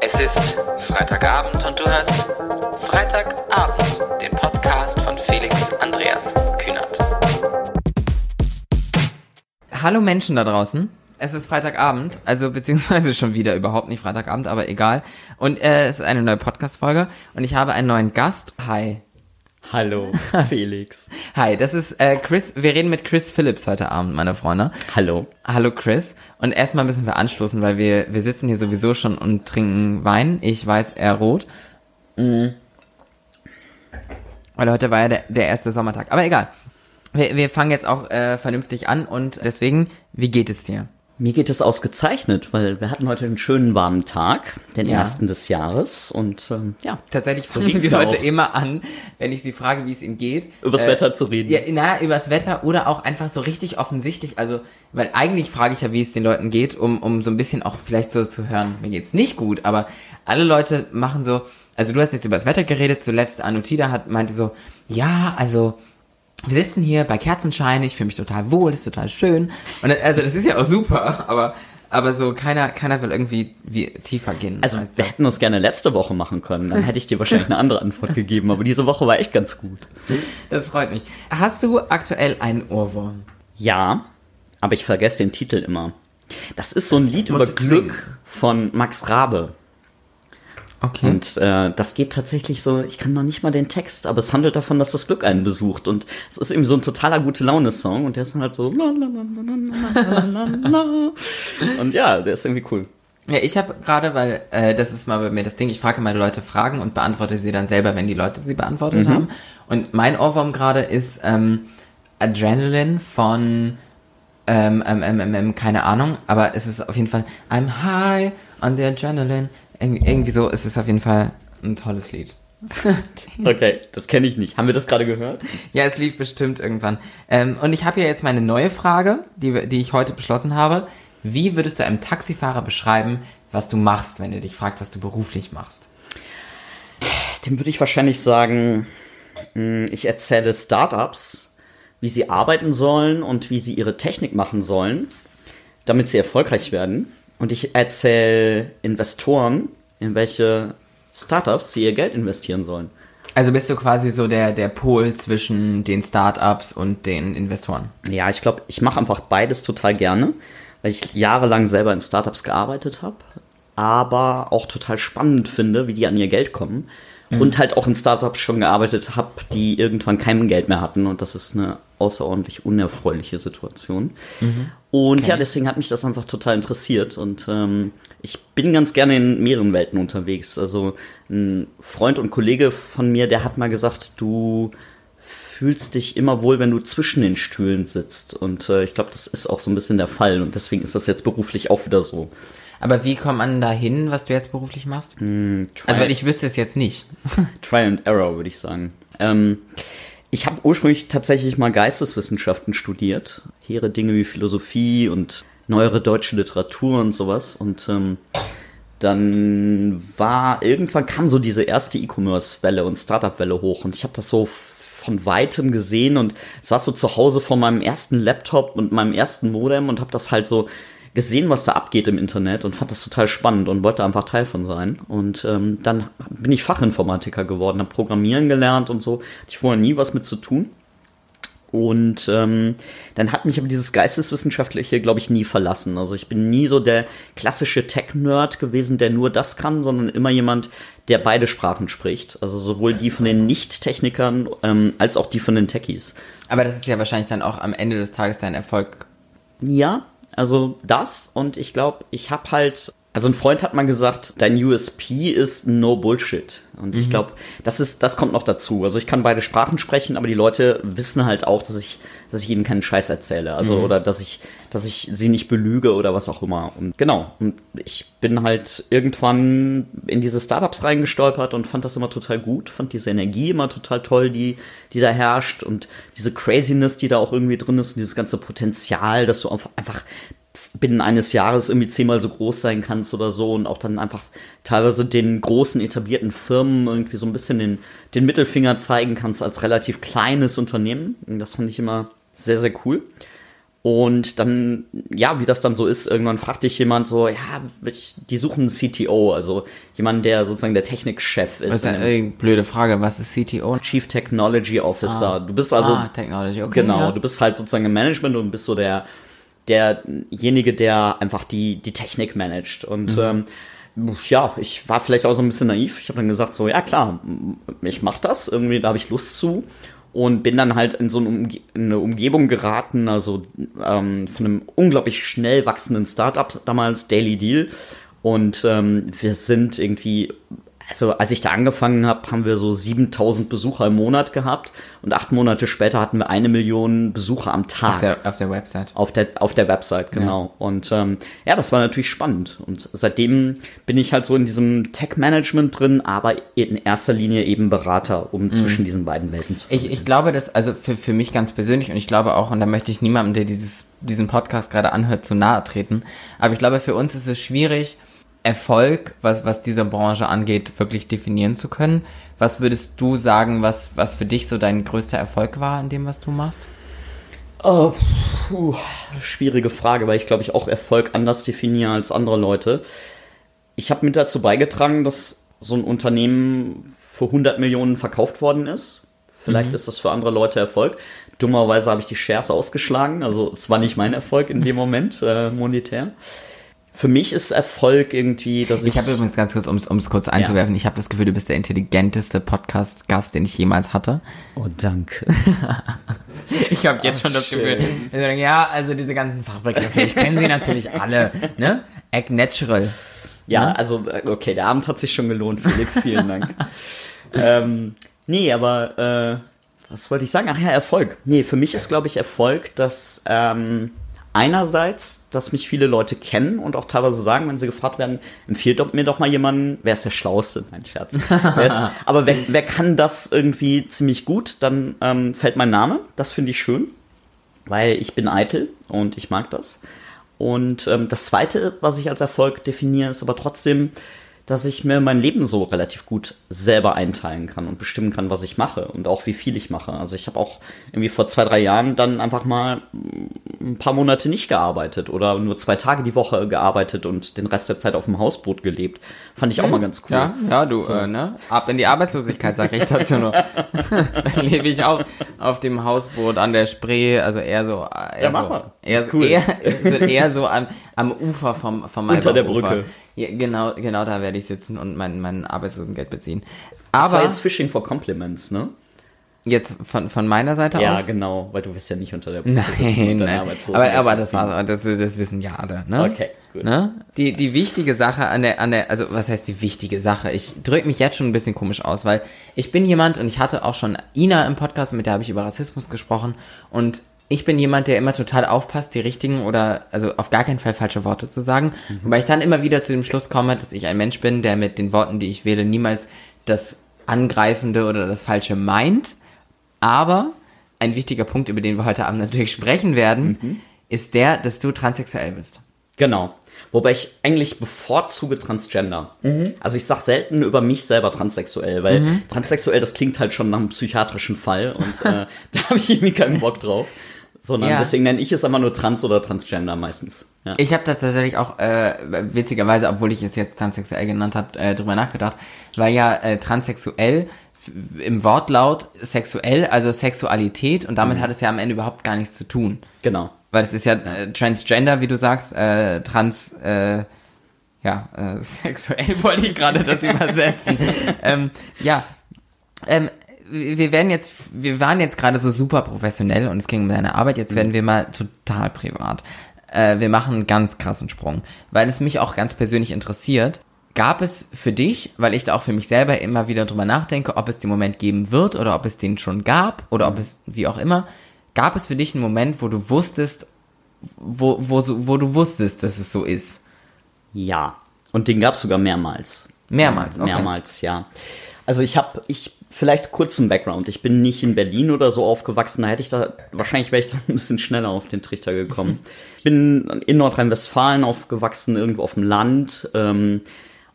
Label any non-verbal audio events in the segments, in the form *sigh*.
Es ist Freitagabend und du hörst Freitagabend, den Podcast von Felix Andreas Kühnert. Hallo Menschen da draußen. Es ist Freitagabend, also beziehungsweise schon wieder überhaupt nicht Freitagabend, aber egal. Und äh, es ist eine neue Podcast-Folge und ich habe einen neuen Gast. Hi. Hallo, *laughs* Felix. Hi, das ist äh, Chris. Wir reden mit Chris Phillips heute Abend, meine Freunde. Hallo. Hallo Chris. Und erstmal müssen wir anstoßen, weil wir, wir sitzen hier sowieso schon und trinken Wein. Ich weiß, er rot. Mhm. Weil heute war ja der, der erste Sommertag. Aber egal. Wir, wir fangen jetzt auch äh, vernünftig an und deswegen, wie geht es dir? Mir geht es ausgezeichnet, weil wir hatten heute einen schönen warmen Tag, den Ja. ersten des Jahres und ähm, ja, Tatsächlich So fangen geht's die Leute immer an, wenn ich sie frage, wie es ihnen geht. übers Äh, Wetter zu reden. Ja, na, übers Wetter oder auch einfach so richtig offensichtlich. Also, weil eigentlich frage ich ja, wie es den Leuten geht, um, um so ein bisschen auch vielleicht so zu hören, mir geht's nicht gut, aber alle Leute machen so, also du hast jetzt über das Wetter geredet, zuletzt Anutida hat, meinte so, ja, also, wir sitzen hier bei Kerzenschein, ich fühle mich total wohl, ist total schön. Und also das ist ja auch super, aber, aber so keiner, keiner will irgendwie wie tiefer gehen. Also als wir hätten das gerne letzte Woche machen können, dann hätte ich dir wahrscheinlich eine andere Antwort gegeben, aber diese Woche war echt ganz gut. Das freut mich. Hast du aktuell einen Ohrwurm? Ja, aber ich vergesse den Titel immer. Das ist so ein Lied über Glück singen. von Max Rabe. Okay. Und äh, das geht tatsächlich so, ich kann noch nicht mal den Text, aber es handelt davon, dass das Glück einen besucht. Und es ist eben so ein totaler gute Laune-Song und der ist halt so. Und ja, der ist irgendwie cool. Ja, ich habe gerade, weil äh, das ist mal bei mir das Ding, ich frage meine Leute Fragen und beantworte sie dann selber, wenn die Leute sie beantwortet haben. Und mein Ohrwurm gerade ist ähm, Adrenaline von ähm, ähm, ähm, ähm, keine Ahnung, aber es ist auf jeden Fall I'm high on the adrenaline. Irgendwie, irgendwie so ist es auf jeden Fall ein tolles Lied. *laughs* Okay, das kenne ich nicht. Haben wir das gerade gehört? Ja, es lief bestimmt irgendwann. Ähm, und ich habe ja jetzt meine neue Frage, die, die ich heute beschlossen habe. Wie würdest du einem Taxifahrer beschreiben, was du machst, wenn er dich fragt, was du beruflich machst? Dem würde ich wahrscheinlich sagen, mh, ich erzähle Startups, wie sie arbeiten sollen und wie sie ihre Technik machen sollen, damit sie erfolgreich werden. Und ich erzähle Investoren, in welche Startups sie ihr Geld investieren sollen. Also bist du quasi so der, der Pol zwischen den Startups und den Investoren. Ja, ich glaube, ich mache einfach beides total gerne, weil ich jahrelang selber in Startups gearbeitet habe, aber auch total spannend finde, wie die an ihr Geld kommen. Und halt auch in Startups schon gearbeitet habe, die irgendwann kein Geld mehr hatten. Und das ist eine außerordentlich unerfreuliche Situation. Und ja, deswegen hat mich das einfach total interessiert. Und ähm, ich bin ganz gerne in mehreren Welten unterwegs. Also ein Freund und Kollege von mir, der hat mal gesagt, du fühlst dich immer wohl, wenn du zwischen den Stühlen sitzt. Und äh, ich glaube, das ist auch so ein bisschen der Fall. Und deswegen ist das jetzt beruflich auch wieder so. Aber wie kommt man da hin, was du jetzt beruflich machst? Try, Also weil ich wüsste es jetzt nicht. *laughs* Try and Error, würde ich sagen. Ähm, ich habe ursprünglich tatsächlich mal Geisteswissenschaften studiert. Hehre Dinge wie Philosophie und neuere deutsche Literatur und sowas. Und ähm, dann war irgendwann kam so diese erste E-Commerce-Welle und Startup-Welle hoch und ich habe das so von weitem gesehen und saß so zu Hause vor meinem ersten Laptop und meinem ersten Modem und habe das halt so gesehen, was da abgeht im Internet und fand das total spannend und wollte einfach Teil von sein. Und ähm, dann bin ich Fachinformatiker geworden, habe Programmieren gelernt und so. Hatte ich vorher nie was mit zu tun. Und ähm, dann hat mich aber dieses Geisteswissenschaftliche, glaube ich, nie verlassen. Also ich bin nie so der klassische Tech-Nerd gewesen, der nur das kann, sondern immer jemand, der beide Sprachen spricht. Also sowohl die von den Nicht-Technikern ähm, als auch die von den Techies. Aber das ist ja wahrscheinlich dann auch am Ende des Tages dein Erfolg. Ja, also das und ich glaube, ich habe halt, also ein Freund hat mal gesagt, dein USP ist no Bullshit. Und ich glaube, das ist, das kommt noch dazu. Also ich kann beide Sprachen sprechen, aber die Leute wissen halt auch, dass ich, dass ich ihnen keinen Scheiß erzähle. Also oder dass ich, dass ich sie nicht belüge oder was auch immer. Und genau. Und ich bin halt irgendwann in diese Startups reingestolpert und fand das immer total gut, fand diese Energie immer total toll, die, die da herrscht und diese Craziness, die da auch irgendwie drin ist und dieses ganze Potenzial, dass du einfach binnen eines Jahres irgendwie zehnmal so groß sein kannst oder so und auch dann einfach teilweise den großen etablierten Firmen irgendwie so ein bisschen den, den Mittelfinger zeigen kannst als relativ kleines Unternehmen. Und das fand ich immer sehr, sehr cool. Und dann, ja, wie das dann so ist, irgendwann fragt dich jemand so, ja, ich, die suchen einen CTO, also jemanden, der sozusagen der Technikchef ist. Das ist eine blöde Frage, was ist CTO? Chief Technology Officer. Ah. Du bist also, ah, Technology, okay. genau, ja. du bist halt sozusagen im Management und bist so der, derjenige, der einfach die, die Technik managt. Und Mhm. ähm, ja, ich war vielleicht auch so ein bisschen naiv. Ich habe dann gesagt, so, ja klar, ich mache das, irgendwie, da habe ich Lust zu. Und bin dann halt in so eine, Umge in eine Umgebung geraten, also ähm, von einem unglaublich schnell wachsenden Startup damals, Daily Deal. Und ähm, wir sind irgendwie, also als ich da angefangen habe, haben wir so 7000 Besucher im Monat gehabt. Und acht Monate später hatten wir eine Million Besucher am Tag. Auf der, auf der Website. Auf der, auf der Website, genau. Und ähm, ja, das war natürlich spannend. Und seitdem bin ich halt so in diesem Tech-Management drin, aber in erster Linie eben Berater, um zwischen diesen beiden Welten zu Mhm. Ich, ich glaube, dass, also für, für mich ganz persönlich, und ich glaube auch, und da möchte ich niemandem, der dieses, diesen Podcast gerade anhört, zu nahe treten, aber ich glaube, für uns ist es schwierig, Erfolg, was, was diese Branche angeht, wirklich definieren zu können. Was würdest du sagen, was, was für dich so dein größter Erfolg war in dem, was du machst? Oh, puh, schwierige Frage, weil ich glaube ich auch Erfolg anders definiere als andere Leute. Ich habe mit dazu beigetragen, dass so ein Unternehmen für 100 Millionen verkauft worden ist. Vielleicht ist das für andere Leute Erfolg. Dummerweise habe ich die Shares ausgeschlagen, also es war nicht mein Erfolg in dem Moment äh, monetär. Für mich ist Erfolg irgendwie, dass ich. Ich habe übrigens ganz kurz, um es kurz einzuwerfen, ich habe das Gefühl, du bist der intelligenteste Podcast-Gast, den ich jemals hatte. oh, danke. *laughs* Ich habe jetzt schon das schön. Gefühl, ja, also diese ganzen Fachbegriffe, ich kenne sie natürlich alle, ne? Act Natural. Ja, also, äh, okay, der Abend hat sich schon gelohnt, Felix, vielen Dank. *laughs* ähm, nee, aber äh, was wollte ich sagen? Ach ja, Erfolg. Nee, für mich ist, glaube ich, Erfolg, dass ähm, einerseits, dass mich viele Leute kennen und auch teilweise sagen, wenn sie gefragt werden, empfiehlt mir doch mal jemanden, wer ist der Schlauste? Nein, Scherz. Wer ist, *laughs* aber wer, wer kann das irgendwie ziemlich gut, dann ähm, fällt mein Name. Das finde ich schön, weil ich bin eitel und ich mag das. Und ähm, das Zweite, was ich als Erfolg definiere, ist aber trotzdem, dass ich mir mein Leben so relativ gut selber einteilen kann und bestimmen kann, was ich mache und auch wie viel ich mache. Also ich habe auch irgendwie vor zwei, drei Jahren dann einfach mal ein paar Monate nicht gearbeitet oder nur zwei Tage die Woche gearbeitet und den Rest der Zeit auf dem Hausboot gelebt. Fand ich auch mal ganz cool. Ja, ja, du, äh, ne? Ab in die Arbeitslosigkeit, sag ich dazu nur. *laughs* Dann lebe ich auch auf dem Hausboot an der Spree, also eher so, äh, eher Ja, mach so, mal. eher, cool. eher, *laughs* eher so am, am Ufer vom, vom Unter der. Brücke. Ja, genau, genau da werde ich sitzen und mein, mein Arbeitslosengeld beziehen. Das war Aber jetzt Fishing for Compliments, ne? jetzt von, von meiner Seite Ja, aus. genau, weil du wirst ja nicht unter der *laughs* Brücke Nein, nein. Aber, aber das war, das, das wissen ja alle, ne? Okay, gut. Ne? Die, die wichtige Sache an der, an der, also was heißt die wichtige Sache? Ich drücke mich jetzt schon ein bisschen komisch aus, weil ich bin jemand und ich hatte auch schon Ina im Podcast, mit der habe ich über Rassismus gesprochen und ich bin jemand, der immer total aufpasst, die richtigen oder also auf gar keinen Fall falsche Worte zu sagen. Mhm. Wobei ich dann immer wieder zu dem Schluss komme, dass ich ein Mensch bin, der mit den Worten, die ich wähle, niemals das Angreifende oder das Falsche meint. Aber ein wichtiger Punkt, über den wir heute Abend natürlich sprechen werden, Mhm. ist der, dass du transsexuell bist. Genau. Wobei ich eigentlich bevorzuge Transgender. Also ich sag selten über mich selber transsexuell, weil transsexuell, das klingt halt schon nach einem psychiatrischen Fall und äh, *laughs* da habe ich irgendwie keinen Bock drauf. Sondern Ja. deswegen nenne ich es immer nur Trans oder Transgender meistens. Ja. Ich habe tatsächlich auch, äh, witzigerweise, obwohl ich es jetzt transsexuell genannt habe, äh, drüber nachgedacht, weil ja äh, transsexuell im Wortlaut sexuell, also Sexualität, und Mhm. damit hat es ja am Ende überhaupt gar nichts zu tun. Genau. Weil es ist ja äh, Transgender, wie du sagst, äh, trans, äh, ja, äh, *laughs* sexuell wollte ich gerade das *laughs* übersetzen. ähm, ja, ähm, wir werden jetzt, wir waren jetzt gerade so super professionell und es ging um deine Arbeit, jetzt werden wir mal total privat. Äh, wir machen einen ganz krassen Sprung, weil es mich auch ganz persönlich interessiert. Gab es für dich, weil ich da auch für mich selber immer wieder drüber nachdenke, ob es den Moment geben wird oder ob es den schon gab oder ob es, wie auch immer, gab es für dich einen Moment, wo du wusstest, wo, wo, so- wo du wusstest, dass es so ist? Ja. Und den gab es sogar mehrmals. Mehrmals, okay. Mehrmals, ja. Also ich habe, ich, vielleicht kurz zum Background. Ich bin nicht in Berlin oder so aufgewachsen, da hätte ich da, wahrscheinlich wäre ich *laughs* da ein bisschen schneller auf den Trichter gekommen. ich bin in Nordrhein-Westfalen aufgewachsen, irgendwo auf dem Land. Ähm,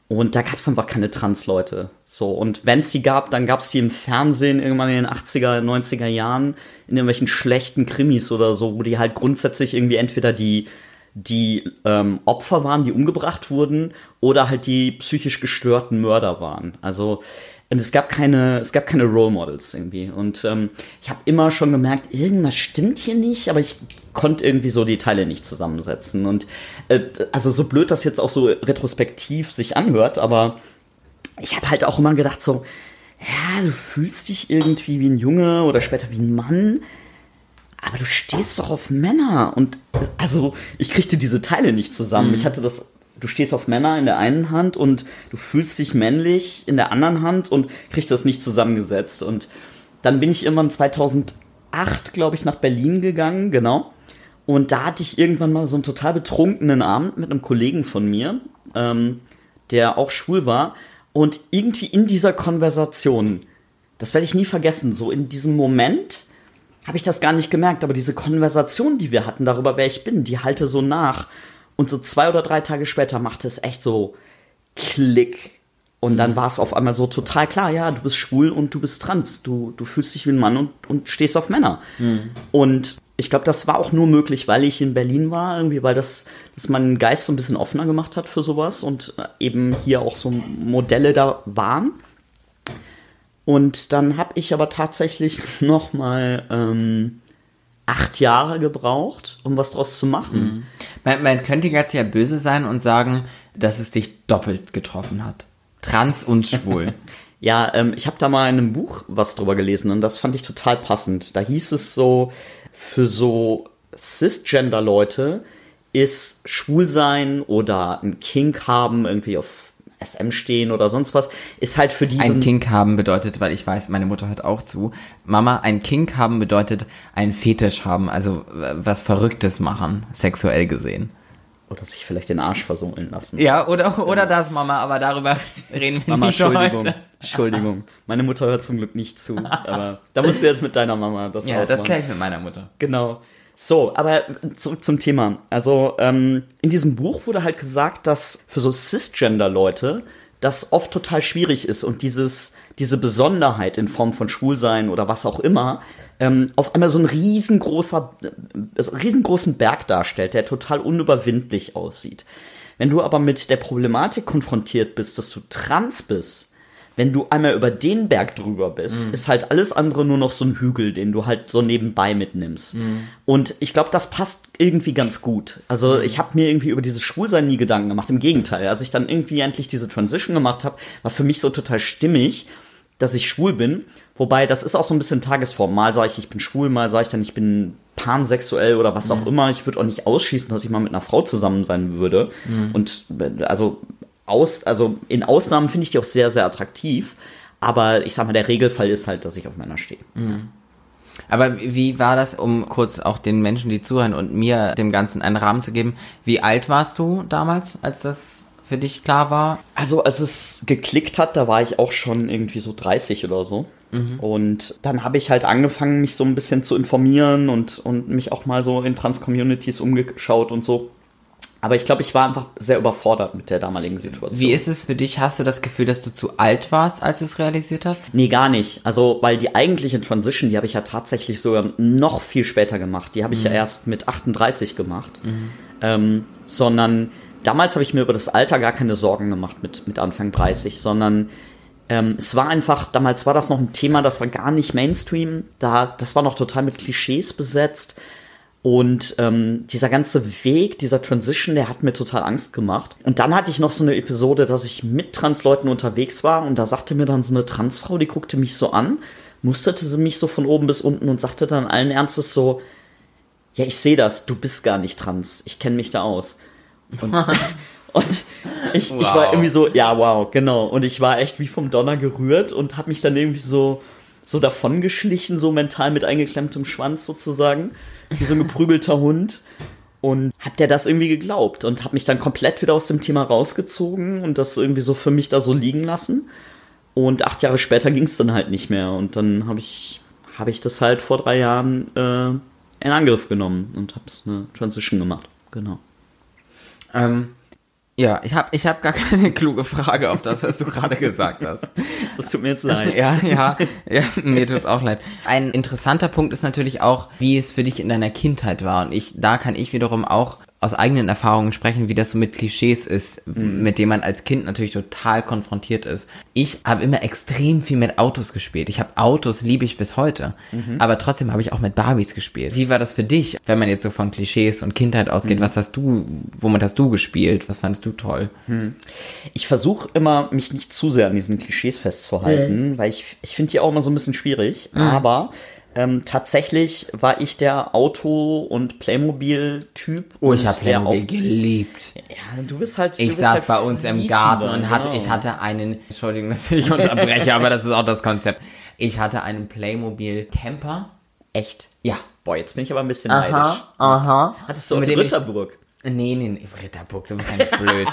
Und da gab es einfach keine Trans-Leute. So, und wenn es die gab, dann gab es die im Fernsehen irgendwann in den 80er, 90er Jahren, in irgendwelchen schlechten Krimis oder so, wo die halt grundsätzlich irgendwie entweder die, die ähm, Opfer waren, die umgebracht wurden, oder halt die psychisch gestörten Mörder waren. Also es gab keine, es gab keine Role Models irgendwie. Und ähm, ich habe immer schon gemerkt, irgendwas stimmt hier nicht, aber ich konnte irgendwie so die Teile nicht zusammensetzen. Und äh, also so blöd das jetzt auch so retrospektiv sich anhört, aber ich habe halt auch immer gedacht so, ja, du fühlst dich irgendwie wie ein Junge oder später wie ein Mann, aber du stehst doch auf Männer. Und also ich kriegte diese Teile nicht zusammen. Mhm. Ich hatte das du stehst auf Männer in der einen Hand und du fühlst dich männlich in der anderen Hand und kriegst das nicht zusammengesetzt. Und dann bin ich irgendwann 2008, glaube ich, nach Berlin gegangen, genau. Und da hatte ich irgendwann mal so einen total betrunkenen Abend mit einem Kollegen von mir, ähm, der auch schwul war. Und irgendwie in dieser Konversation, das werde ich nie vergessen, so in diesem Moment habe ich das gar nicht gemerkt, aber diese Konversation, die wir hatten darüber, wer ich bin, die halte so nach. Und so zwei oder drei Tage später machte es echt so Klick. Und dann mhm. war es auf einmal so total klar, ja, du bist schwul und du bist trans. Du, du fühlst dich wie ein Mann und, und stehst auf Männer. Mhm. Und ich glaube, das war auch nur möglich, weil ich in Berlin war, irgendwie, weil das, das meinen Geist so ein bisschen offener gemacht hat für sowas und eben hier auch so Modelle da waren. Und dann habe ich aber tatsächlich *laughs* noch mal ähm, acht Jahre gebraucht, um was draus zu machen. Mhm. Man, man könnte jetzt ja böse sein und sagen, dass es dich doppelt getroffen hat. Trans und schwul. *laughs* ja, ähm, ich habe da mal in einem Buch was drüber gelesen und das fand ich total passend. Da hieß es so, für so Cisgender-Leute ist Schwulsein oder ein Kink haben irgendwie auf SM stehen oder sonst was, ist halt für die. Ein Kink haben bedeutet, weil ich weiß, meine Mutter hört auch zu. Mama, ein Kink haben bedeutet ein Fetisch haben, also was Verrücktes machen, sexuell gesehen. Oder sich vielleicht den Arsch versohlen lassen. Ja, oder, oder das, Mama, aber darüber *laughs* reden wir Mama, nicht Entschuldigung, heute. Entschuldigung. Meine Mutter hört zum Glück nicht zu, *laughs* aber da musst du jetzt mit deiner Mama das Ja, ausmachen. das kläre ich mit meiner Mutter. Genau. So, aber zurück zum Thema. Also ähm, in diesem Buch wurde halt gesagt, dass für so Cisgender-Leute das oft total schwierig ist und dieses, diese Besonderheit in Form von Schwulsein oder was auch immer ähm, auf einmal so ein riesengroßer, äh, riesengroßen Berg darstellt, der total unüberwindlich aussieht. Wenn du aber mit der Problematik konfrontiert bist, dass du trans bist, wenn du einmal über den Berg drüber bist, mhm. ist halt alles andere nur noch so ein Hügel, den du halt so nebenbei mitnimmst. Mhm. Und ich glaube, das passt irgendwie ganz gut. Also mhm. ich habe mir irgendwie über dieses Schwulsein nie Gedanken gemacht. Im Gegenteil, als ich dann irgendwie endlich diese Transition gemacht habe, war für mich so total stimmig, dass ich schwul bin. Wobei, das ist auch so ein bisschen Tagesform. Mal sage ich, ich bin schwul, mal sage ich dann, ich bin pansexuell oder was auch mhm. immer. Ich würde auch nicht ausschließen, dass ich mal mit einer Frau zusammen sein würde. Mhm. Und also aus, also in Ausnahmen finde ich die auch sehr, sehr attraktiv. Aber ich sag mal, der Regelfall ist halt, dass ich auf Männer stehe. Mhm. Aber wie war das, um kurz auch den Menschen, die zuhören und mir dem Ganzen einen Rahmen zu geben? Wie alt warst du damals, als das für dich klar war? Also als es geklickt hat, da war ich auch schon irgendwie so 30 oder so. Mhm. Und dann habe ich halt angefangen, mich so ein bisschen zu informieren und, und mich auch mal so in Trans-Communities umgeschaut und so. Aber ich glaube, ich war einfach sehr überfordert mit der damaligen Situation. Wie ist es für dich? Hast du das Gefühl, dass du zu alt warst, als du es realisiert hast? Nee, gar nicht. Also, weil die eigentliche Transition, die habe ich ja tatsächlich sogar noch viel später gemacht. Die habe ich mhm. ja erst mit 38 gemacht. Mhm. Ähm, sondern damals habe ich mir über das Alter gar keine Sorgen gemacht mit, mit Anfang 30, sondern ähm, es war einfach, damals war das noch ein Thema, das war gar nicht Mainstream. Da, das war noch total mit Klischees besetzt. Und ähm, dieser ganze Weg, dieser Transition, der hat mir total Angst gemacht. Und dann hatte ich noch so eine Episode, dass ich mit Transleuten unterwegs war und da sagte mir dann so eine Transfrau, die guckte mich so an, musterte sie mich so von oben bis unten und sagte dann allen Ernstes so, ja, ich sehe das, du bist gar nicht trans, ich kenne mich da aus. Und, *laughs* und ich, wow. ich war irgendwie so, ja, wow, genau. Und ich war echt wie vom Donner gerührt und habe mich dann irgendwie so, so davongeschlichen, so mental mit eingeklemmtem Schwanz sozusagen wie so ein geprügelter Hund. Und hab der das irgendwie geglaubt und hab mich dann komplett wieder aus dem Thema rausgezogen und das irgendwie so für mich da so liegen lassen. Und acht Jahre später ging es dann halt nicht mehr. Und dann habe ich, hab ich das halt vor drei Jahren äh, in Angriff genommen und habe eine Transition gemacht. Genau. Ähm, Ja, ich habe ich hab gar *laughs* keine kluge Frage auf das, was du gerade gesagt hast. Das tut mir jetzt leid. Ja, ja, ja, mir tut's auch leid. Ein interessanter Punkt ist natürlich auch, wie es für dich in deiner Kindheit war. Und ich, da kann ich wiederum auch aus eigenen Erfahrungen sprechen, wie das so mit Klischees ist, mit denen man als Kind natürlich total konfrontiert ist. Ich habe immer extrem viel mit Autos gespielt. Ich habe Autos liebe ich bis heute, aber trotzdem habe ich auch mit Barbies gespielt. Wie war das für dich, wenn man jetzt so von Klischees und Kindheit ausgeht? Was hast du, womit hast du gespielt? Was fandest du toll? Ich versuche immer, mich nicht zu sehr an diesen Klischees festzuhalten, weil ich, ich finde die auch immer so ein bisschen schwierig. Aber ähm, tatsächlich war ich der Auto- und Playmobil-Typ. Oh, ich habe Playmobil auf- geliebt. Ja, du bist halt. du Ich bist saß halt bei uns im Garten und hatte, genau. ich hatte einen, Entschuldigung, dass ich unterbreche, aber das ist auch das Konzept. Ich hatte einen Playmobil Camper. Echt? Ja. Boah, jetzt bin ich aber ein bisschen neidisch. aha. Hattest du auch Mit die Ritterburg? Nee, nee, nee, Ritterburg, du bist ja nicht *laughs* blöd.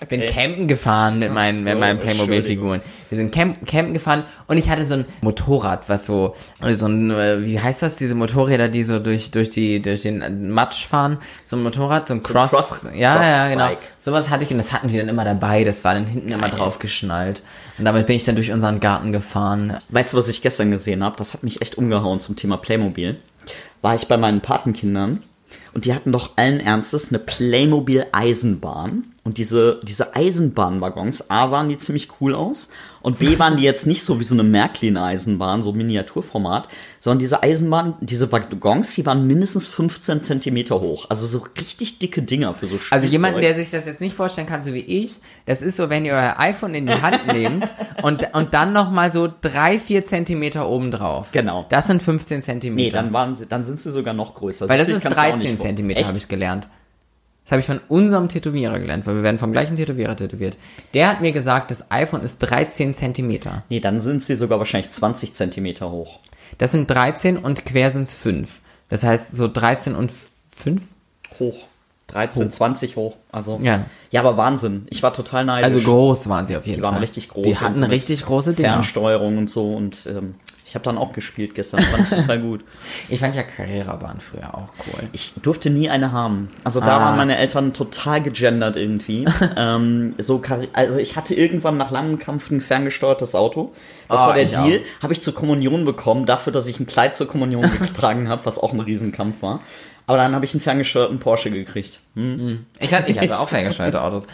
Ich bin campen gefahren mit meinen, mit so, meinen Playmobil-Figuren. Wir sind camp, campen gefahren und ich hatte so ein Motorrad, was so, so ein, äh, wie heißt das, diese Motorräder, die so durch, durch die, durch den Matsch fahren. So ein Motorrad, so ein Cross, Cross- ja, ja, genau. Sowas hatte ich und das hatten die dann immer dabei, das war dann hinten immer Geil. drauf geschnallt. Und damit bin ich dann durch unseren Garten gefahren. Weißt du, was ich gestern gesehen habe? Das hat mich echt umgehauen zum Thema Playmobil. War ich bei meinen Patenkindern und die hatten doch allen Ernstes eine Playmobil Eisenbahn. Und diese, diese Eisenbahnwaggons, A sahen die ziemlich cool aus und B waren die jetzt nicht so wie so eine Märklin-Eisenbahn, so Miniaturformat, sondern diese Eisenbahn, diese Waggons, die waren mindestens 15 Zentimeter hoch. Also so richtig dicke Dinger für so Spielzeug. Also jemand, der sich das jetzt nicht vorstellen kann, so wie ich, das ist so, wenn ihr euer iPhone in die Hand *laughs* nehmt und, und dann nochmal so drei, vier Zentimeter obendrauf. Genau. Das sind 15 Zentimeter. Nee, dann, waren sie, dann sind sie sogar noch größer. Weil das Siehst ist du, ich kann's mir auch 13 nicht vor- Zentimeter, habe ich gelernt. Das habe ich von unserem Tätowierer gelernt, weil wir werden vom gleichen Tätowierer tätowiert. Der hat mir gesagt, das iPhone ist 13 Zentimeter. Nee, dann sind sie sogar wahrscheinlich 20 Zentimeter hoch. Das sind 13 und quer sind es 5. Das heißt so 13 und 5? Hoch. 13, 20 hoch. Also. Ja. Ja, aber Wahnsinn. Ich war total neidisch. Also groß waren sie auf jeden Die waren Fall. richtig groß. Die hatten richtig große Dinger. Fernsteuerung und so. Und ähm, ich habe dann auch gespielt gestern. Fand ich total gut. *laughs* Ich fand ja Carrera-Bahn früher auch cool. Ich durfte nie eine haben. Also da Ah. waren meine Eltern total gegendert irgendwie. *laughs* ähm, so also ich hatte irgendwann nach langem Kampf ein ferngesteuertes Auto. Das Ah, war der Deal. Habe ich zur Kommunion bekommen, dafür, dass ich ein Kleid zur Kommunion *laughs* getragen habe, was auch ein Riesenkampf war. Aber dann habe ich einen ferngesteuerten Porsche gekriegt. Hm? Ich hatte, ich hatte auch ferngesteuerte Autos.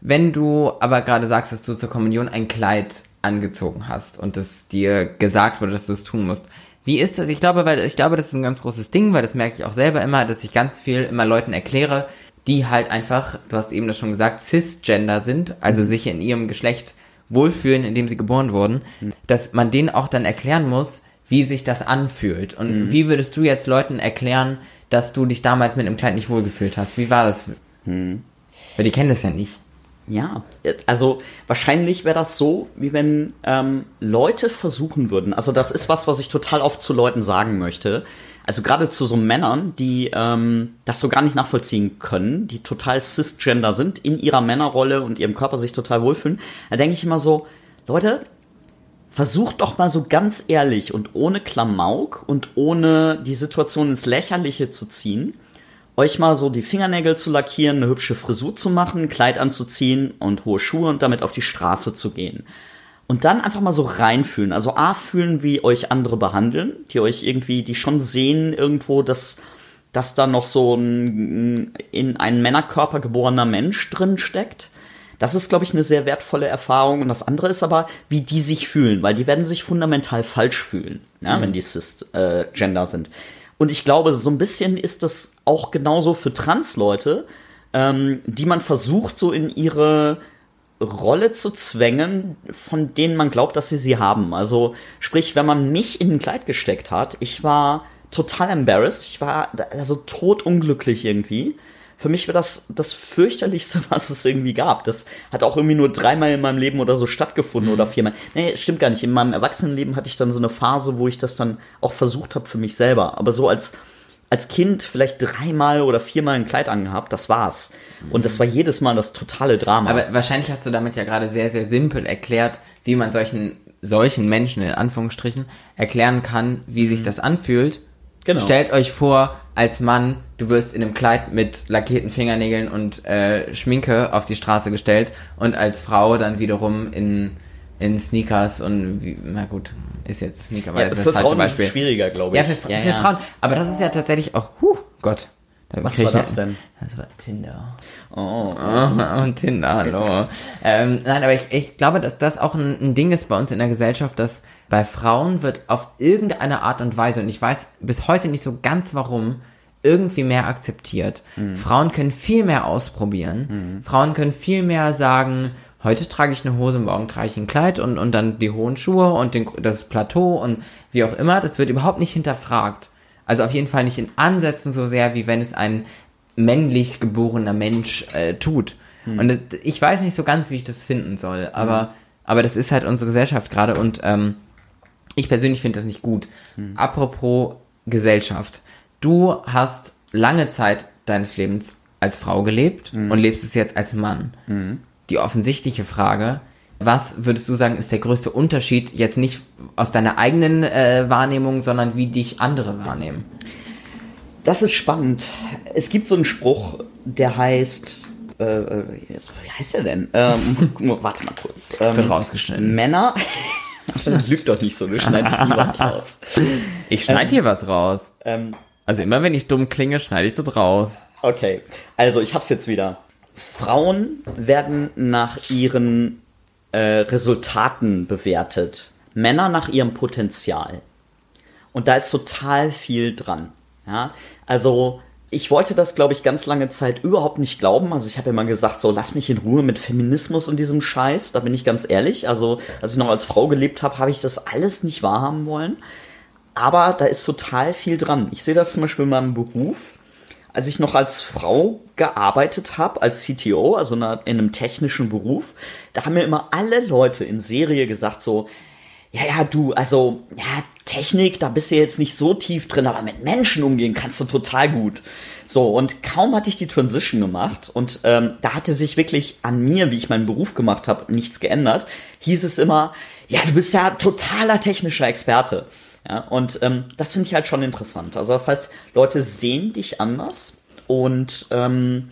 Wenn du aber gerade sagst, dass du zur Kommunion ein Kleid angezogen hast und es dir gesagt wurde, dass du es tun musst, wie ist das? Ich glaube, weil ich glaube, das ist ein ganz großes Ding, weil das merke ich auch selber immer, dass ich ganz viel immer Leuten erkläre, die halt einfach, du hast eben das schon gesagt, cisgender sind, also sich in ihrem Geschlecht wohlfühlen, in dem sie geboren wurden, dass man denen auch dann erklären muss, wie sich das anfühlt. Und wie würdest du jetzt Leuten erklären, dass du dich damals mit einem Kleid nicht wohlgefühlt hast? Wie war das? Weil die kennen das ja nicht. Ja, also wahrscheinlich wäre das so, wie wenn ähm, Leute versuchen würden. Also das ist was, was ich total oft zu Leuten sagen möchte. Also gerade zu so Männern, die ähm, das so gar nicht nachvollziehen können, die total cisgender sind, in ihrer Männerrolle und ihrem Körper sich total wohlfühlen. Da denke ich immer so, Leute, versucht doch mal so ganz ehrlich und ohne Klamauk und ohne die Situation ins Lächerliche zu ziehen, euch mal so die Fingernägel zu lackieren, eine hübsche Frisur zu machen, Kleid anzuziehen und hohe Schuhe und damit auf die Straße zu gehen. Und dann einfach mal so reinfühlen. Also A, fühlen, wie euch andere behandeln, die euch irgendwie, die schon sehen irgendwo, dass, dass da noch so ein in einen Männerkörper geborener Mensch drin steckt. Das ist, glaube ich, eine sehr wertvolle Erfahrung. Und das andere ist aber, wie die sich fühlen, weil die werden sich fundamental falsch fühlen, ja, wenn die cis-gender sind. Und ich glaube, so ein bisschen ist das auch genauso für Trans-Leute, ähm, die man versucht, so in ihre Rolle zu zwängen, von denen man glaubt, dass sie sie haben. Also, sprich, wenn man mich in ein Kleid gesteckt hat, ich war total embarrassed, ich war also totunglücklich irgendwie. Für mich war das das fürchterlichste, *laughs* was es irgendwie gab. Das hat auch irgendwie nur dreimal in meinem Leben oder so stattgefunden oder viermal. Nee, stimmt gar nicht. In meinem Erwachsenenleben hatte ich dann so eine Phase, wo ich das dann auch versucht habe für mich selber. Aber so als als Kind vielleicht dreimal oder viermal ein Kleid angehabt, das war's. Und das war jedes Mal das totale Drama. Aber wahrscheinlich hast du damit ja gerade sehr, sehr simpel erklärt, wie man solchen, solchen Menschen in Anführungsstrichen erklären kann, wie sich das anfühlt. Genau. Stellt euch vor, als Mann, du wirst in einem Kleid mit lackierten Fingernägeln und äh, Schminke auf die Straße gestellt und als Frau dann wiederum in, in Sneakers und wie, na gut, ist jetzt Sneaker, weil Ja, das ist für das falsche Frauen ist Beispiel. schwieriger, glaube Ja, ich. für, für Frauen. Aber das ist ja tatsächlich auch, huh, Gott. Da Was war das denn? Das war Tinder. Oh. Oh, und *laughs* Tinder, hallo. ähm, nein, aber ich, ich glaube, dass das auch ein, ein Ding ist bei uns in der Gesellschaft, dass bei Frauen wird auf irgendeine Art und Weise, und ich weiß bis heute nicht so ganz warum, irgendwie mehr akzeptiert. Frauen können viel mehr ausprobieren. Frauen können viel mehr sagen, heute trage ich eine Hose, morgen trage ich ein Kleid und, und dann die hohen Schuhe und den, das Plateau und wie auch immer. Das wird überhaupt nicht hinterfragt. Also auf jeden Fall nicht in Ansätzen so sehr, wie wenn es ein männlich geborener Mensch äh, tut. Und das, ich weiß nicht so ganz, wie ich das finden soll, aber, aber das ist halt unsere Gesellschaft gerade und ähm, ich persönlich finde das nicht gut. Apropos Gesellschaft. Du hast lange Zeit deines Lebens als Frau gelebt und lebst es jetzt als Mann. Die offensichtliche Frage, was würdest du sagen, ist der größte Unterschied jetzt nicht aus deiner eigenen äh, Wahrnehmung, sondern wie dich andere wahrnehmen? Das ist spannend. Es gibt so einen Spruch, der heißt. Äh, äh, wie heißt der denn? Ähm, *laughs* warte mal kurz. Ähm, Wird rausgeschnitten. Männer. *laughs* Lüg doch nicht so, du schneidest nie was raus. Ich schneide hier was raus. Ähm, Also immer wenn ich dumm klinge, schneide ich das raus. okay, also ich hab's jetzt wieder. Frauen werden nach ihren äh, Resultaten bewertet. Männer nach ihrem Potenzial. Und da ist total viel dran. Ja, also ich wollte das, glaube ich, ganz lange Zeit überhaupt nicht glauben. Also ich habe immer gesagt, so lass mich in Ruhe mit Feminismus und diesem Scheiß. Da bin ich ganz ehrlich. Also als ich noch als Frau gelebt habe, habe ich das alles nicht wahrhaben wollen. Aber da ist total viel dran. Ich sehe das zum Beispiel in meinem Beruf. Als ich noch als Frau gearbeitet habe, als CTO, also in einem technischen Beruf, da haben mir immer alle Leute in Serie gesagt so, ja, ja, du, also, ja, Technik, da bist du jetzt nicht so tief drin, aber mit Menschen umgehen kannst du total gut. So, und kaum hatte ich die Transition gemacht und ähm, da hatte sich wirklich an mir, wie ich meinen Beruf gemacht habe, nichts geändert, hieß es immer, ja, du bist ja totaler technischer Experte. Ja, und ähm, das finde ich halt schon interessant. Also das heißt, Leute sehen dich anders und ähm,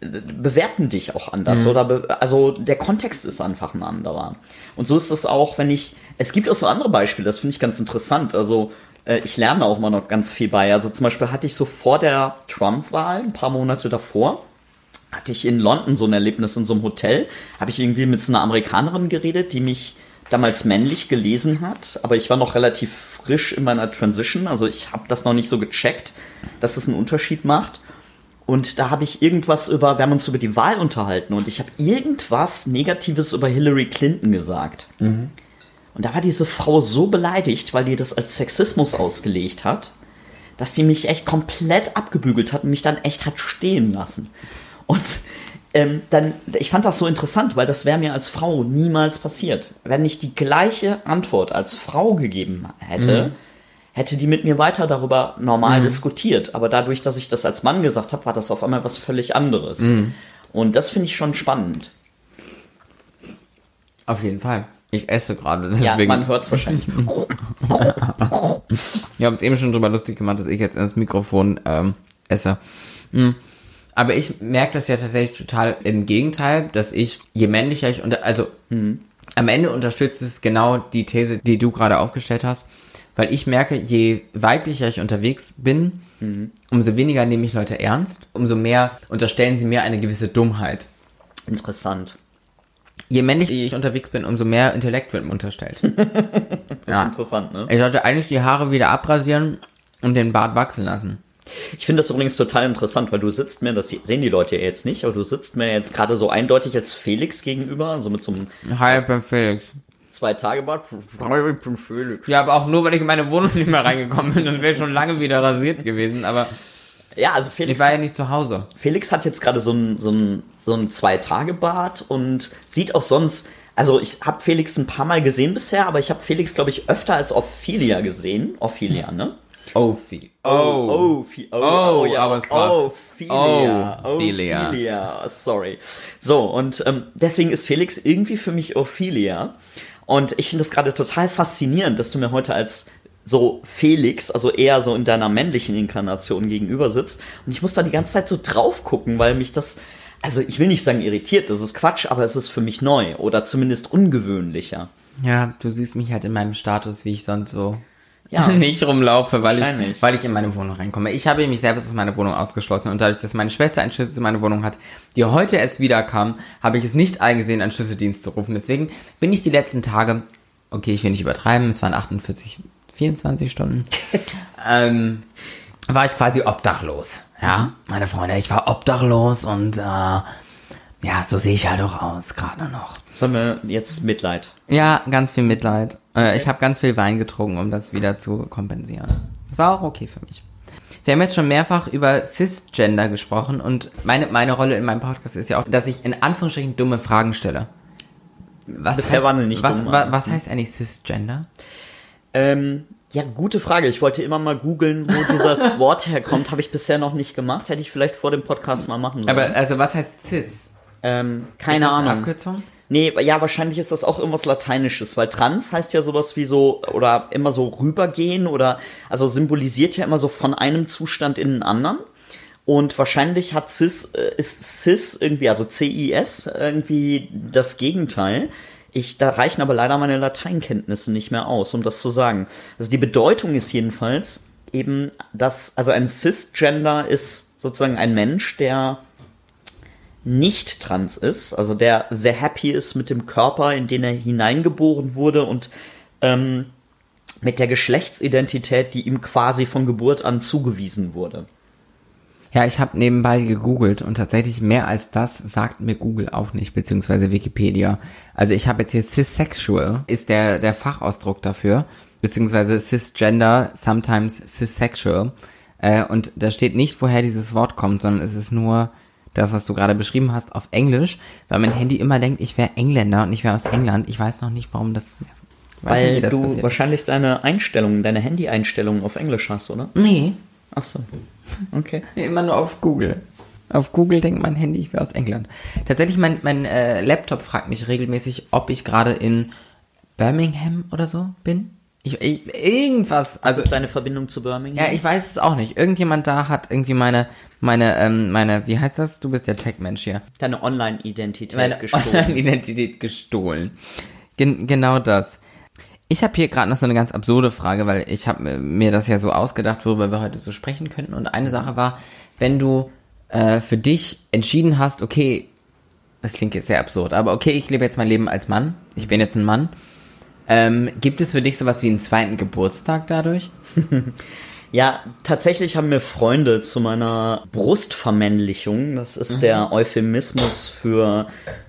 bewerten dich auch anders oder be also der Kontext ist einfach ein anderer. Und so ist es auch, wenn ich es gibt auch so andere Beispiele, das finde ich ganz interessant. Also äh, ich lerne auch mal noch ganz viel bei. Also zum Beispiel hatte ich so vor der Trump-Wahl, ein paar Monate davor, hatte ich in London so ein Erlebnis in so einem Hotel, habe ich irgendwie mit so einer Amerikanerin geredet, die mich damals männlich gelesen hat, aber ich war noch relativ frisch in meiner Transition, also ich habe das noch nicht so gecheckt, dass es einen Unterschied macht. Und da habe ich irgendwas über, wir haben uns über die Wahl unterhalten und ich habe irgendwas Negatives über Hillary Clinton gesagt. Und da war diese Frau so beleidigt, weil die das als Sexismus ausgelegt hat, dass die mich echt komplett abgebügelt hat und mich dann echt hat stehen lassen. Und ähm, dann, ich fand das so interessant, weil das wäre mir als Frau niemals passiert. Wenn ich die gleiche Antwort als Frau gegeben hätte, hätte die mit mir weiter darüber normal diskutiert. Aber dadurch, dass ich das als Mann gesagt habe, war das auf einmal was völlig anderes. Und das finde ich schon spannend. Auf jeden Fall. Ich esse gerade, Ja, man hört es wahrscheinlich. *laughs* Wir haben es eben schon drüber lustig gemacht, dass ich jetzt ins Mikrofon ähm, esse. Hm. Aber ich merke das ja tatsächlich total im Gegenteil, dass ich, je männlicher ich, unter, also am Ende unterstützt es genau die These, die du gerade aufgestellt hast, weil ich merke, je weiblicher ich unterwegs bin, umso weniger nehme ich Leute ernst, umso mehr unterstellen sie mir eine gewisse Dummheit. Interessant. Je männlicher ich unterwegs bin, umso mehr Intellekt wird mir unterstellt. *laughs* Das Ja. ist interessant, ne? Ich sollte eigentlich die Haare wieder abrasieren und den Bart wachsen lassen. Ich finde das übrigens total interessant, weil du sitzt mir, das sehen die Leute ja jetzt nicht, aber du sitzt mir jetzt gerade so eindeutig als Felix gegenüber, so mit so einem Hi, ich bin Felix. Zwei-Tage-Bart. Ich bin Felix. Ja, aber auch nur, weil ich in meine Wohnung nicht mehr reingekommen bin. Das wäre schon lange wieder rasiert gewesen. Aber Ja, also ich Felix, war ja nicht zu Hause. Felix hat jetzt gerade so ein, so ein, so ein Zwei-Tage-Bart und sieht auch sonst, also ich habe Felix ein paar Mal gesehen bisher, aber ich habe Felix, glaube ich, öfter als Ophelia gesehen. Ophelia, ne? Oh, viel. Oh, Fi- oh, Oh, aber es war- oh, Ophelia. Oh, Ophelia. Ophelia. Sorry. So, und ähm, deswegen ist Felix irgendwie für mich Ophelia. Und ich finde das gerade total faszinierend, dass du mir heute als so Felix, also eher so in deiner männlichen Inkarnation gegenüber sitzt. Und ich muss da die ganze Zeit so drauf gucken, weil mich das, also ich will nicht sagen irritiert, das ist Quatsch, aber es ist für mich neu oder zumindest ungewöhnlicher. Ja, du siehst mich halt in meinem Status, wie ich sonst so Ja. *laughs* nicht rumlaufe, weil ich, weil ich in meine Wohnung reinkomme. Ich habe mich selbst aus meiner Wohnung ausgeschlossen und dadurch, dass meine Schwester einen Schlüssel zu meiner Wohnung hat, die heute erst wiederkam, habe ich es nicht eingesehen, einen Schlüsseldienst zu rufen. Deswegen bin ich die letzten Tage, okay, ich will nicht übertreiben, es waren 48, 24 Stunden, *laughs* ähm, war ich quasi obdachlos. Ja, meine Freunde, ich war obdachlos und äh, ja, so sehe ich halt auch aus, gerade noch. Sollen wir jetzt Mitleid? Ja, ganz viel Mitleid. Äh, Ich habe ganz viel Wein getrunken, um das wieder zu kompensieren. Das war auch okay für mich. Wir haben jetzt schon mehrfach über Cisgender gesprochen und meine, meine Rolle in meinem Podcast ist ja auch, dass ich in Anführungsstrichen dumme Fragen stelle. Was Bisher heißt, waren nicht was, dumm, wa, aber- was heißt eigentlich Cisgender? Ähm, ja, gute Frage. Ich wollte immer mal googeln, wo dieses *laughs* Wort herkommt. Habe ich bisher noch nicht gemacht. Hätte ich vielleicht vor dem Podcast mal machen sollen. Aber also was heißt Cis? ähm, ist keine das eine Ahnung. Abkürzung? Nee, ja, wahrscheinlich ist das auch irgendwas Lateinisches, weil trans heißt ja sowas wie so, oder immer so rübergehen oder, also symbolisiert ja immer so von einem Zustand in den anderen. Und wahrscheinlich hat cis, äh, ist cis irgendwie, also CIS, irgendwie das Gegenteil. Ich, da reichen aber leider meine Lateinkenntnisse nicht mehr aus, um das zu sagen. Also die Bedeutung ist jedenfalls eben, dass, also ein Cisgender ist sozusagen ein Mensch, der nicht trans ist, also der sehr happy ist mit dem Körper, in den er hineingeboren wurde und ähm, mit der Geschlechtsidentität, die ihm quasi von Geburt an zugewiesen wurde. Ja, ich habe nebenbei gegoogelt und tatsächlich mehr als das sagt mir Google auch nicht, beziehungsweise Wikipedia. Also ich habe jetzt hier cissexual, ist der, der Fachausdruck dafür, beziehungsweise cisgender, sometimes cissexual. Äh, und da steht nicht, woher dieses Wort kommt, sondern es ist nur das, was du gerade beschrieben hast, auf Englisch, weil mein Handy immer denkt, ich wäre Engländer und ich wäre aus England. Ich weiß noch nicht, warum das... weiß nicht, Weil das du passiert. wahrscheinlich deine Einstellungen, deine Handy-Einstellungen auf Englisch hast, oder? Nee, Ach so. Okay. *laughs* Immer nur auf Google. Auf Google denkt mein Handy, ich wäre aus England. Tatsächlich, mein, mein äh, Laptop fragt mich regelmäßig, ob ich gerade in Birmingham oder so bin. Ich, ich, irgendwas. Was Also, ist deine Verbindung zu Birmingham? ja, ich weiß es auch nicht. Irgendjemand da hat irgendwie meine, meine, ähm, meine, wie heißt das? Du bist der Tech-Mensch hier. Deine Online-Identität gestohlen. Online-Identität gestohlen. Gen genau das. Ich habe hier gerade noch so eine ganz absurde Frage, weil ich habe mir das ja so ausgedacht, worüber wir heute so sprechen könnten. Und eine Sache war, wenn du äh, für dich entschieden hast, okay, das klingt jetzt sehr absurd, aber okay, ich lebe jetzt mein Leben als Mann, ich bin jetzt ein Mann. Ähm, gibt es für dich sowas wie einen zweiten Geburtstag dadurch? *laughs* Ja, tatsächlich haben mir Freunde zu meiner Brustvermännlichung, das ist der Euphemismus für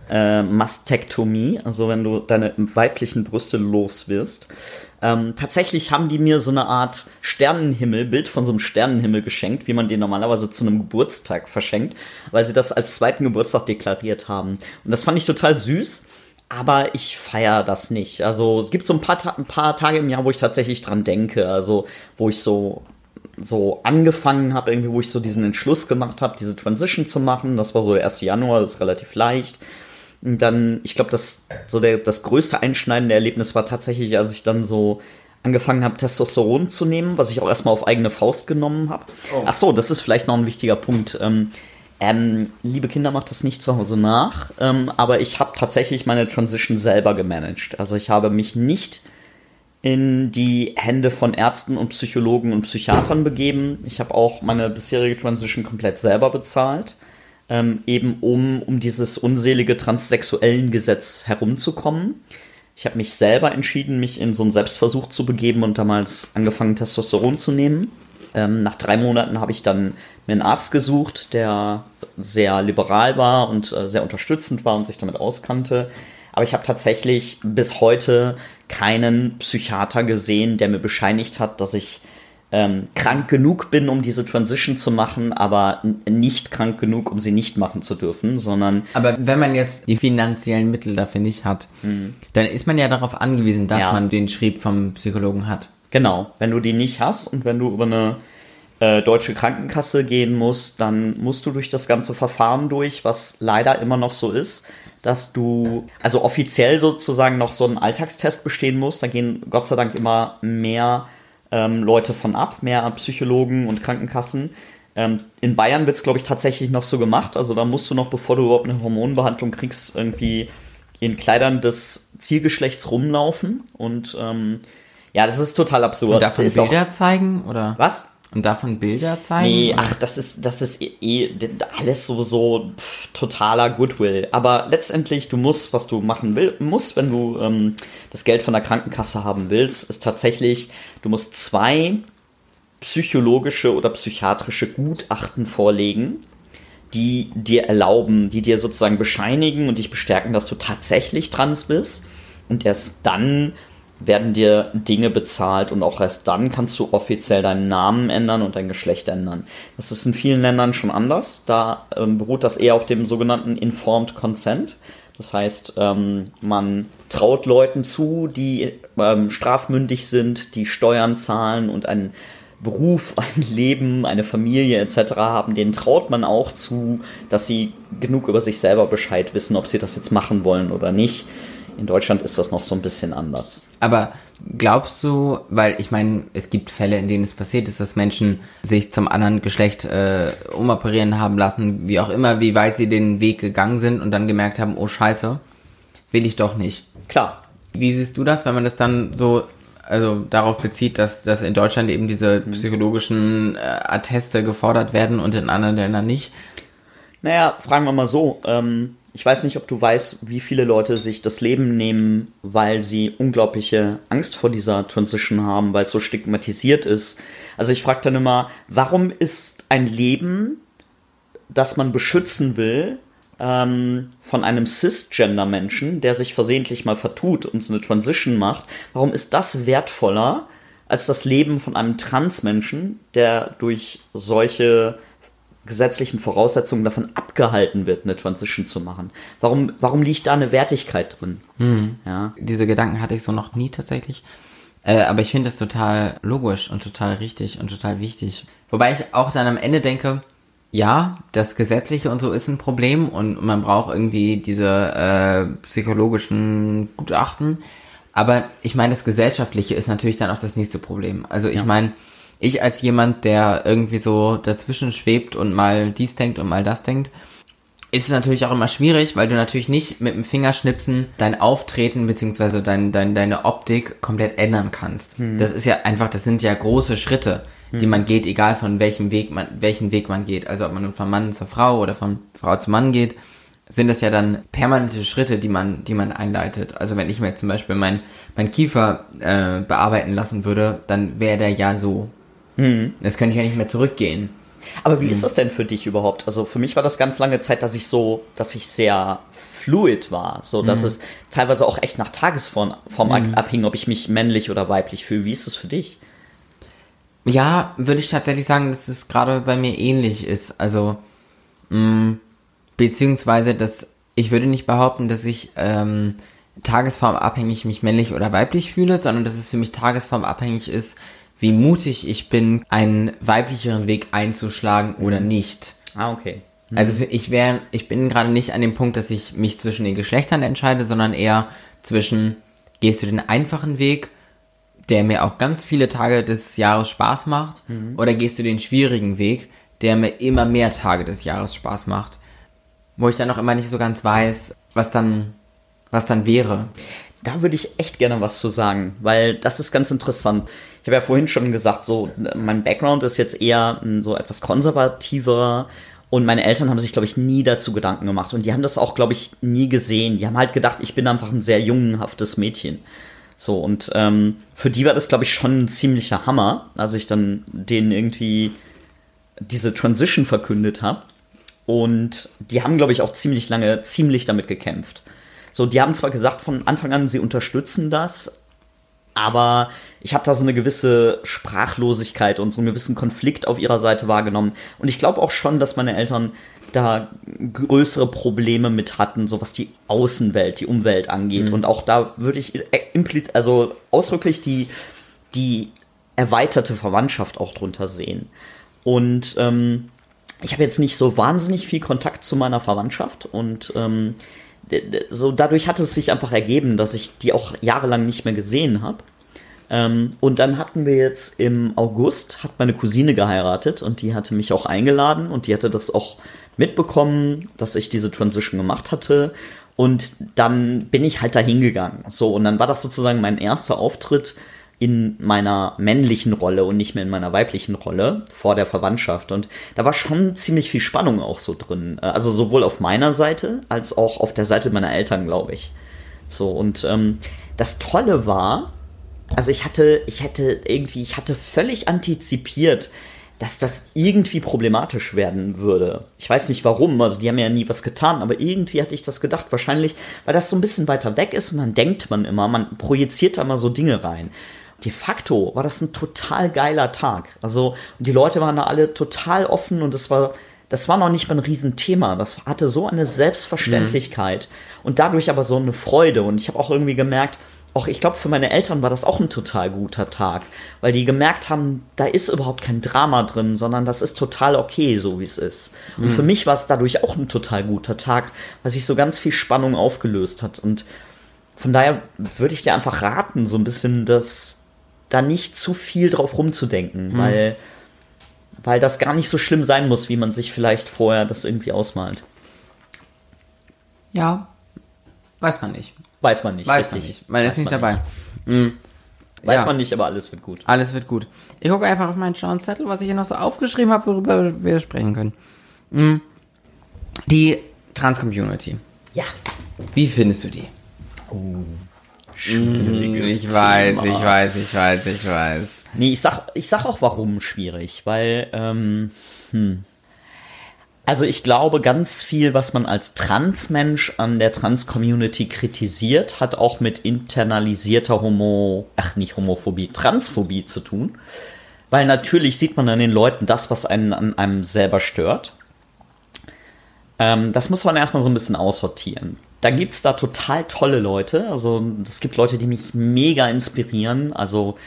äh, Mastektomie, also wenn du deine weiblichen Brüste los wirst. Ähm, tatsächlich haben die mir so eine Art Sternenhimmel, Bild von so einem Sternenhimmel geschenkt, wie man den normalerweise zu einem Geburtstag verschenkt, weil sie das als zweiten Geburtstag deklariert haben. Und das fand ich total süß. Aber ich feiere das nicht. Also es gibt so ein paar, ein paar Tage im Jahr, wo ich tatsächlich dran denke. Also wo ich so so angefangen habe, irgendwie, wo ich so diesen Entschluss gemacht habe, diese Transition zu machen. Das war so der 1. Januar, das ist relativ leicht. Und dann, ich glaube, das so der, das größte einschneidende Erlebnis war tatsächlich, als ich dann so angefangen habe, Testosteron zu nehmen, was ich auch erstmal auf eigene Faust genommen habe. Ach so, das ist vielleicht noch ein wichtiger Punkt. Ähm, ähm, liebe Kinder, macht das nicht zu Hause nach, ähm, aber ich habe tatsächlich meine Transition selber gemanagt. Also ich habe mich nicht in die Hände von Ärzten und Psychologen und Psychiatern begeben. Ich habe auch meine bisherige Transition komplett selber bezahlt, ähm, eben um, um dieses unselige transsexuellen Gesetz herumzukommen. Ich habe mich selber entschieden, mich in so einen Selbstversuch zu begeben und damals angefangen, Testosteron zu nehmen. Ähm, nach drei Monaten habe ich dann mir einen Arzt gesucht, der sehr liberal war und äh, sehr unterstützend war und sich damit auskannte. Aber ich habe tatsächlich bis heute keinen Psychiater gesehen, der mir bescheinigt hat, dass ich ähm, krank genug bin, um diese Transition zu machen, aber nicht krank genug, um sie nicht machen zu dürfen, sondern Aber wenn man jetzt die finanziellen Mittel dafür nicht hat, dann ist man ja darauf angewiesen, dass Ja. man den Schrieb vom Psychologen hat. Genau, wenn du die nicht hast und wenn du über eine äh, deutsche Krankenkasse gehen musst, dann musst du durch das ganze Verfahren durch, was leider immer noch so ist, dass du also offiziell sozusagen noch so einen Alltagstest bestehen musst. Da gehen Gott sei Dank immer mehr ähm, Leute von ab, mehr Psychologen und Krankenkassen. Ähm, in Bayern wird es, glaube ich, tatsächlich noch so gemacht. Also da musst du noch, bevor du überhaupt eine Hormonbehandlung kriegst, irgendwie in Kleidern des Zielgeschlechts rumlaufen. Und ähm, ja, das ist total absurd. Und davon Ist Bilder Auch, zeigen? Oder? was? Und davon Bilder zeigen? Nee, oder? ach, das ist, das ist eh- eh alles so, so pff, totaler Goodwill. Aber letztendlich, du musst, was du machen will, musst, wenn du ähm, das Geld von der Krankenkasse haben willst, ist tatsächlich, du musst zwei psychologische oder psychiatrische Gutachten vorlegen, die dir erlauben, die dir sozusagen bescheinigen und dich bestärken, dass du tatsächlich trans bist. Und erst dann werden dir Dinge bezahlt und auch erst dann kannst du offiziell deinen Namen ändern und dein Geschlecht ändern. Das ist in vielen Ländern schon anders. Da ähm, beruht das eher auf dem sogenannten Informed Consent. Das heißt, ähm, man traut Leuten zu, die ähm, strafmündig sind, die Steuern zahlen und einen Beruf, *laughs* ein Leben, eine Familie etc. haben, denen traut man auch zu, dass sie genug über sich selber Bescheid wissen, ob sie das jetzt machen wollen oder nicht. In Deutschland ist das noch so ein bisschen anders. Aber glaubst du, weil ich meine, es gibt Fälle, in denen es passiert ist, dass Menschen sich zum anderen Geschlecht äh, umoperieren haben lassen, wie auch immer, wie weit sie den Weg gegangen sind und dann gemerkt haben, oh scheiße, will ich doch nicht. Klar, Wie siehst du das, wenn man das dann so also darauf bezieht, dass, dass in Deutschland eben diese psychologischen äh, Atteste gefordert werden und in anderen Ländern nicht? Naja, fragen wir mal so. Ähm, ich weiß nicht, ob du weißt, wie viele Leute sich das Leben nehmen, weil sie unglaubliche Angst vor dieser Transition haben, weil es so stigmatisiert ist. Also ich frage dann immer, warum ist ein Leben, das man beschützen will, ähm, von einem Cisgender-Menschen, der sich versehentlich mal vertut und so eine Transition macht, warum ist das wertvoller als das Leben von einem Trans-Menschen, der durch solche gesetzlichen Voraussetzungen davon abgehalten wird, eine Transition zu machen. Warum, warum liegt da eine Wertigkeit drin? Ja. Diese Gedanken hatte ich so noch nie tatsächlich. Äh, aber ich finde das total logisch und total richtig und total wichtig. Wobei ich auch dann am Ende denke, ja, das Gesetzliche und so ist ein Problem und man braucht irgendwie diese äh, psychologischen Gutachten. Aber ich meine, das Gesellschaftliche ist natürlich dann auch das nächste Problem. Also ich meine, ich als jemand, der irgendwie so dazwischen schwebt und mal dies denkt und mal das denkt, ist es natürlich auch immer schwierig, weil du natürlich nicht mit dem Fingerschnipsen dein Auftreten beziehungsweise dein, dein, deine Optik komplett ändern kannst. Das ist ja einfach, das sind ja große Schritte, die man geht, egal von welchem Weg man, welchen Weg man geht. Also ob man nun von Mann zur Frau oder von Frau zu Mann geht, sind das ja dann permanente Schritte, die man, die man einleitet. Also wenn ich mir jetzt zum Beispiel mein, mein Kiefer äh, bearbeiten lassen würde, dann wäre der ja so. Das könnte ich ja nicht mehr zurückgehen. Aber wie ist das denn für dich überhaupt? Also für mich war das ganz lange Zeit, dass ich so, dass ich sehr fluid war, so dass es teilweise auch echt nach Tagesform Form abhing, ob ich mich männlich oder weiblich fühle. Wie ist das für dich? Ja, würde ich tatsächlich sagen, dass es gerade bei mir ähnlich ist. Also, mh, beziehungsweise, dass ich würde nicht behaupten, dass ich ähm, tagesformabhängig mich männlich oder weiblich fühle, sondern dass es für mich tagesformabhängig ist, wie mutig ich bin, einen weiblicheren Weg einzuschlagen oder nicht. Ah, okay. Also für, ich wäre, ich bin gerade nicht an dem Punkt, dass ich mich zwischen den Geschlechtern entscheide, sondern eher zwischen, gehst du den einfachen Weg, der mir auch ganz viele Tage des Jahres Spaß macht, oder gehst du den schwierigen Weg, der mir immer mehr Tage des Jahres Spaß macht, wo ich dann auch immer nicht so ganz weiß, was dann, was dann wäre. Da würde ich echt gerne was zu sagen, weil das ist ganz interessant. Ich habe ja vorhin schon gesagt, so mein Background ist jetzt eher so etwas konservativer und meine Eltern haben sich, glaube ich, nie dazu Gedanken gemacht und die haben das auch, glaube ich, nie gesehen. Die haben halt gedacht, ich bin einfach ein sehr jungenhaftes Mädchen. So und ähm, für die war das, glaube ich, schon ein ziemlicher Hammer, als ich dann denen irgendwie diese Transition verkündet habe. Und die haben, glaube ich, auch ziemlich lange ziemlich damit gekämpft. So, die haben zwar gesagt von Anfang an, sie unterstützen das, aber ich habe da so eine gewisse Sprachlosigkeit und so einen gewissen Konflikt auf ihrer Seite wahrgenommen. Und ich glaube auch schon, dass meine Eltern da größere Probleme mit hatten, so was die Außenwelt, die Umwelt angeht. Und auch da würde ich implizit, also ausdrücklich die, die erweiterte Verwandtschaft auch drunter sehen. Und ähm, ich habe jetzt nicht so wahnsinnig viel Kontakt zu meiner Verwandtschaft und ähm, so dadurch hat es sich einfach ergeben, dass ich die auch jahrelang nicht mehr gesehen habe. Ähm, und dann hatten wir jetzt im August, hat meine Cousine geheiratet und die hatte mich auch eingeladen und die hatte das auch mitbekommen, dass ich diese Transition gemacht hatte. Und dann bin ich halt da hingegangen. So, und dann war das sozusagen mein erster Auftritt in meiner männlichen Rolle und nicht mehr in meiner weiblichen Rolle vor der Verwandtschaft. Und da war schon ziemlich viel Spannung auch so drin. Also sowohl auf meiner Seite als auch auf der Seite meiner Eltern, glaube ich. So, und ähm, das Tolle war, also ich hatte, ich hätte irgendwie, ich hatte völlig antizipiert, dass das irgendwie problematisch werden würde. Ich weiß nicht warum, also die haben ja nie was getan, aber irgendwie hatte ich das gedacht. Wahrscheinlich, weil das so ein bisschen weiter weg ist und dann denkt man immer, man projiziert da mal so Dinge rein. De facto war das ein total geiler Tag. Also, die Leute waren da alle total offen und es war, das war noch nicht mal ein Riesenthema. Das hatte so eine Selbstverständlichkeit mhm. und dadurch aber so eine Freude. Und ich habe auch irgendwie gemerkt, auch ich glaube, für meine Eltern war das auch ein total guter Tag, weil die gemerkt haben, da ist überhaupt kein Drama drin, sondern das ist total okay, so wie es ist. Und mhm. für mich war es dadurch auch ein total guter Tag, weil sich so ganz viel Spannung aufgelöst hat. Und von daher würde ich dir einfach raten, so ein bisschen das, da nicht zu viel drauf rumzudenken, mhm. weil, weil das gar nicht so schlimm sein muss, wie man sich vielleicht vorher das irgendwie ausmalt. Ja, weiß man nicht. Weiß man nicht. Weiß richtig. man nicht. Man Weiß ist nicht dabei. Nicht. Mhm. Weiß ja. man nicht, aber alles wird gut. Alles wird gut. Ich gucke einfach auf meinen schlauen Zettel, was ich hier noch so aufgeschrieben habe, worüber wir sprechen können. Mhm. Die Trans-Community. Ja. Wie findest du die? Oh. Schwieriges ich weiß, Thema. ich weiß, ich weiß, ich weiß. Nee, ich sag, ich sag auch warum schwierig, weil, ähm, hm. Also ich glaube, ganz viel, was man als Transmensch an der Trans-Community kritisiert, hat auch mit internalisierter Homo, ach nicht Homophobie, Transphobie zu tun. Weil natürlich sieht man an den Leuten das, was einen an einem selber stört. Ähm, das muss man erstmal so ein bisschen aussortieren. Da gibt es da total tolle Leute. Also es gibt Leute, die mich mega inspirieren. Also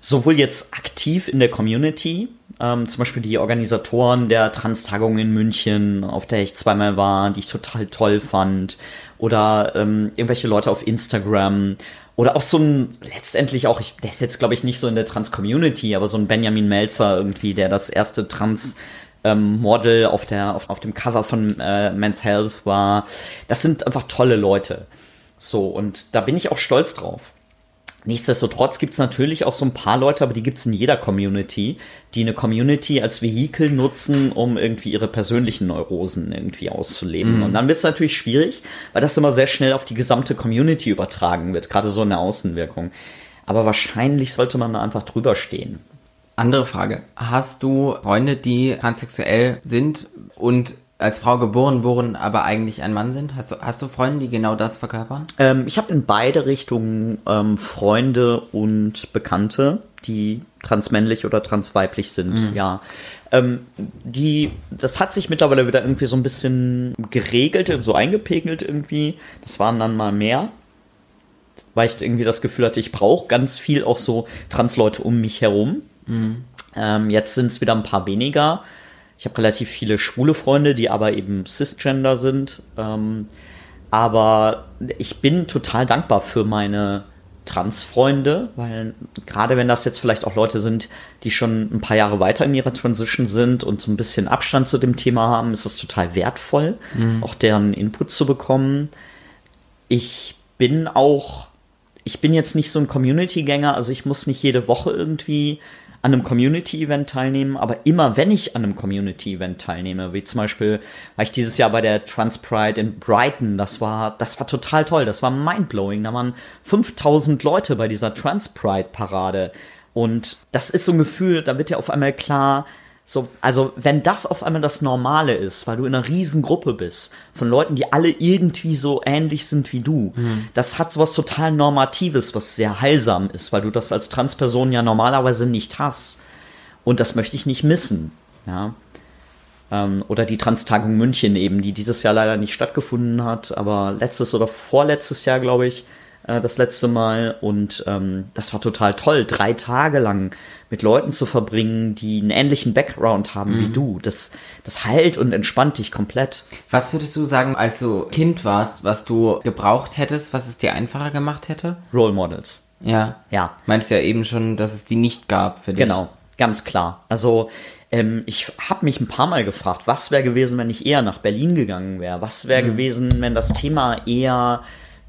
sowohl jetzt aktiv in der Community, ähm, zum Beispiel die Organisatoren der Trans-Tagung in München, auf der ich zweimal war, die ich total toll fand, oder ähm, irgendwelche Leute auf Instagram, oder auch so ein, letztendlich auch, ich, der ist jetzt glaube ich nicht so in der Trans-Community, aber so ein Benjamin Melzer irgendwie, der das erste Trans- ähm, Model auf, der, auf, auf dem Cover von äh, Men's Health war. Das sind einfach tolle Leute. So, und da bin ich auch stolz drauf. Nichtsdestotrotz gibt es natürlich auch so ein paar Leute, aber die gibt es in jeder Community, die eine Community als Vehikel nutzen, um irgendwie ihre persönlichen Neurosen irgendwie auszuleben. Mhm. Und dann wird es natürlich schwierig, weil das immer sehr schnell auf die gesamte Community übertragen wird, gerade so eine Außenwirkung. Aber wahrscheinlich sollte man da einfach drüber stehen. Andere Frage. Hast du Freunde, die transsexuell sind und als Frau geboren wurden, aber eigentlich ein Mann sind? Hast du, hast du Freunde, die genau das verkörpern? Ähm, ich habe in beide Richtungen ähm, Freunde und Bekannte, die transmännlich oder transweiblich sind, mhm. ja. Ähm, die, das hat sich mittlerweile wieder irgendwie so ein bisschen geregelt, so eingepegelt irgendwie. Das waren dann mal mehr. Weil ich irgendwie das Gefühl hatte, ich brauche ganz viel auch so Transleute um mich herum. Mhm. Ähm, jetzt sind es wieder ein paar weniger. Ich habe relativ viele schwule Freunde, die aber eben cisgender sind. Ähm, aber ich bin total dankbar für meine Transfreunde, weil gerade wenn das jetzt vielleicht auch Leute sind, die schon ein paar Jahre weiter in ihrer Transition sind und so ein bisschen Abstand zu dem Thema haben, ist es total wertvoll, mhm. auch deren Input zu bekommen. Ich bin auch, ich bin jetzt nicht so ein Community-Gänger, also ich muss nicht jede Woche irgendwie an einem Community-Event teilnehmen, aber immer wenn ich an einem Community-Event teilnehme, wie zum Beispiel war ich dieses Jahr bei der Trans Pride in Brighton, das war, das war total toll, das war mindblowing, da waren 5000 Leute bei dieser Trans Pride Parade. Und das ist so ein Gefühl, da wird ja auf einmal klar, so, also wenn das auf einmal das Normale ist, weil du in einer Riesengruppe bist, von Leuten, die alle irgendwie so ähnlich sind wie du, mhm. das hat sowas total Normatives, was sehr heilsam ist, weil du das als Transperson ja normalerweise nicht hast. Und das möchte ich nicht missen. Ja. Ähm, oder die Transtagung München eben, die dieses Jahr leider nicht stattgefunden hat, aber letztes oder vorletztes Jahr, glaube ich, äh, das letzte Mal. Und ähm, das war total toll, drei Tage lang mit Leuten zu verbringen, die einen ähnlichen Background haben mhm. wie du. Das, das heilt und entspannt dich komplett. Was würdest du sagen, als du Kind warst, was du gebraucht hättest, was es dir einfacher gemacht hätte? Role Models. Ja. Ja. Meinst ja eben schon, dass es die nicht gab für dich. Genau, ganz klar. Also ähm, ich habe mich ein paar Mal gefragt, was wäre gewesen, wenn ich eher nach Berlin gegangen wäre? Was wäre gewesen, wenn das Thema eher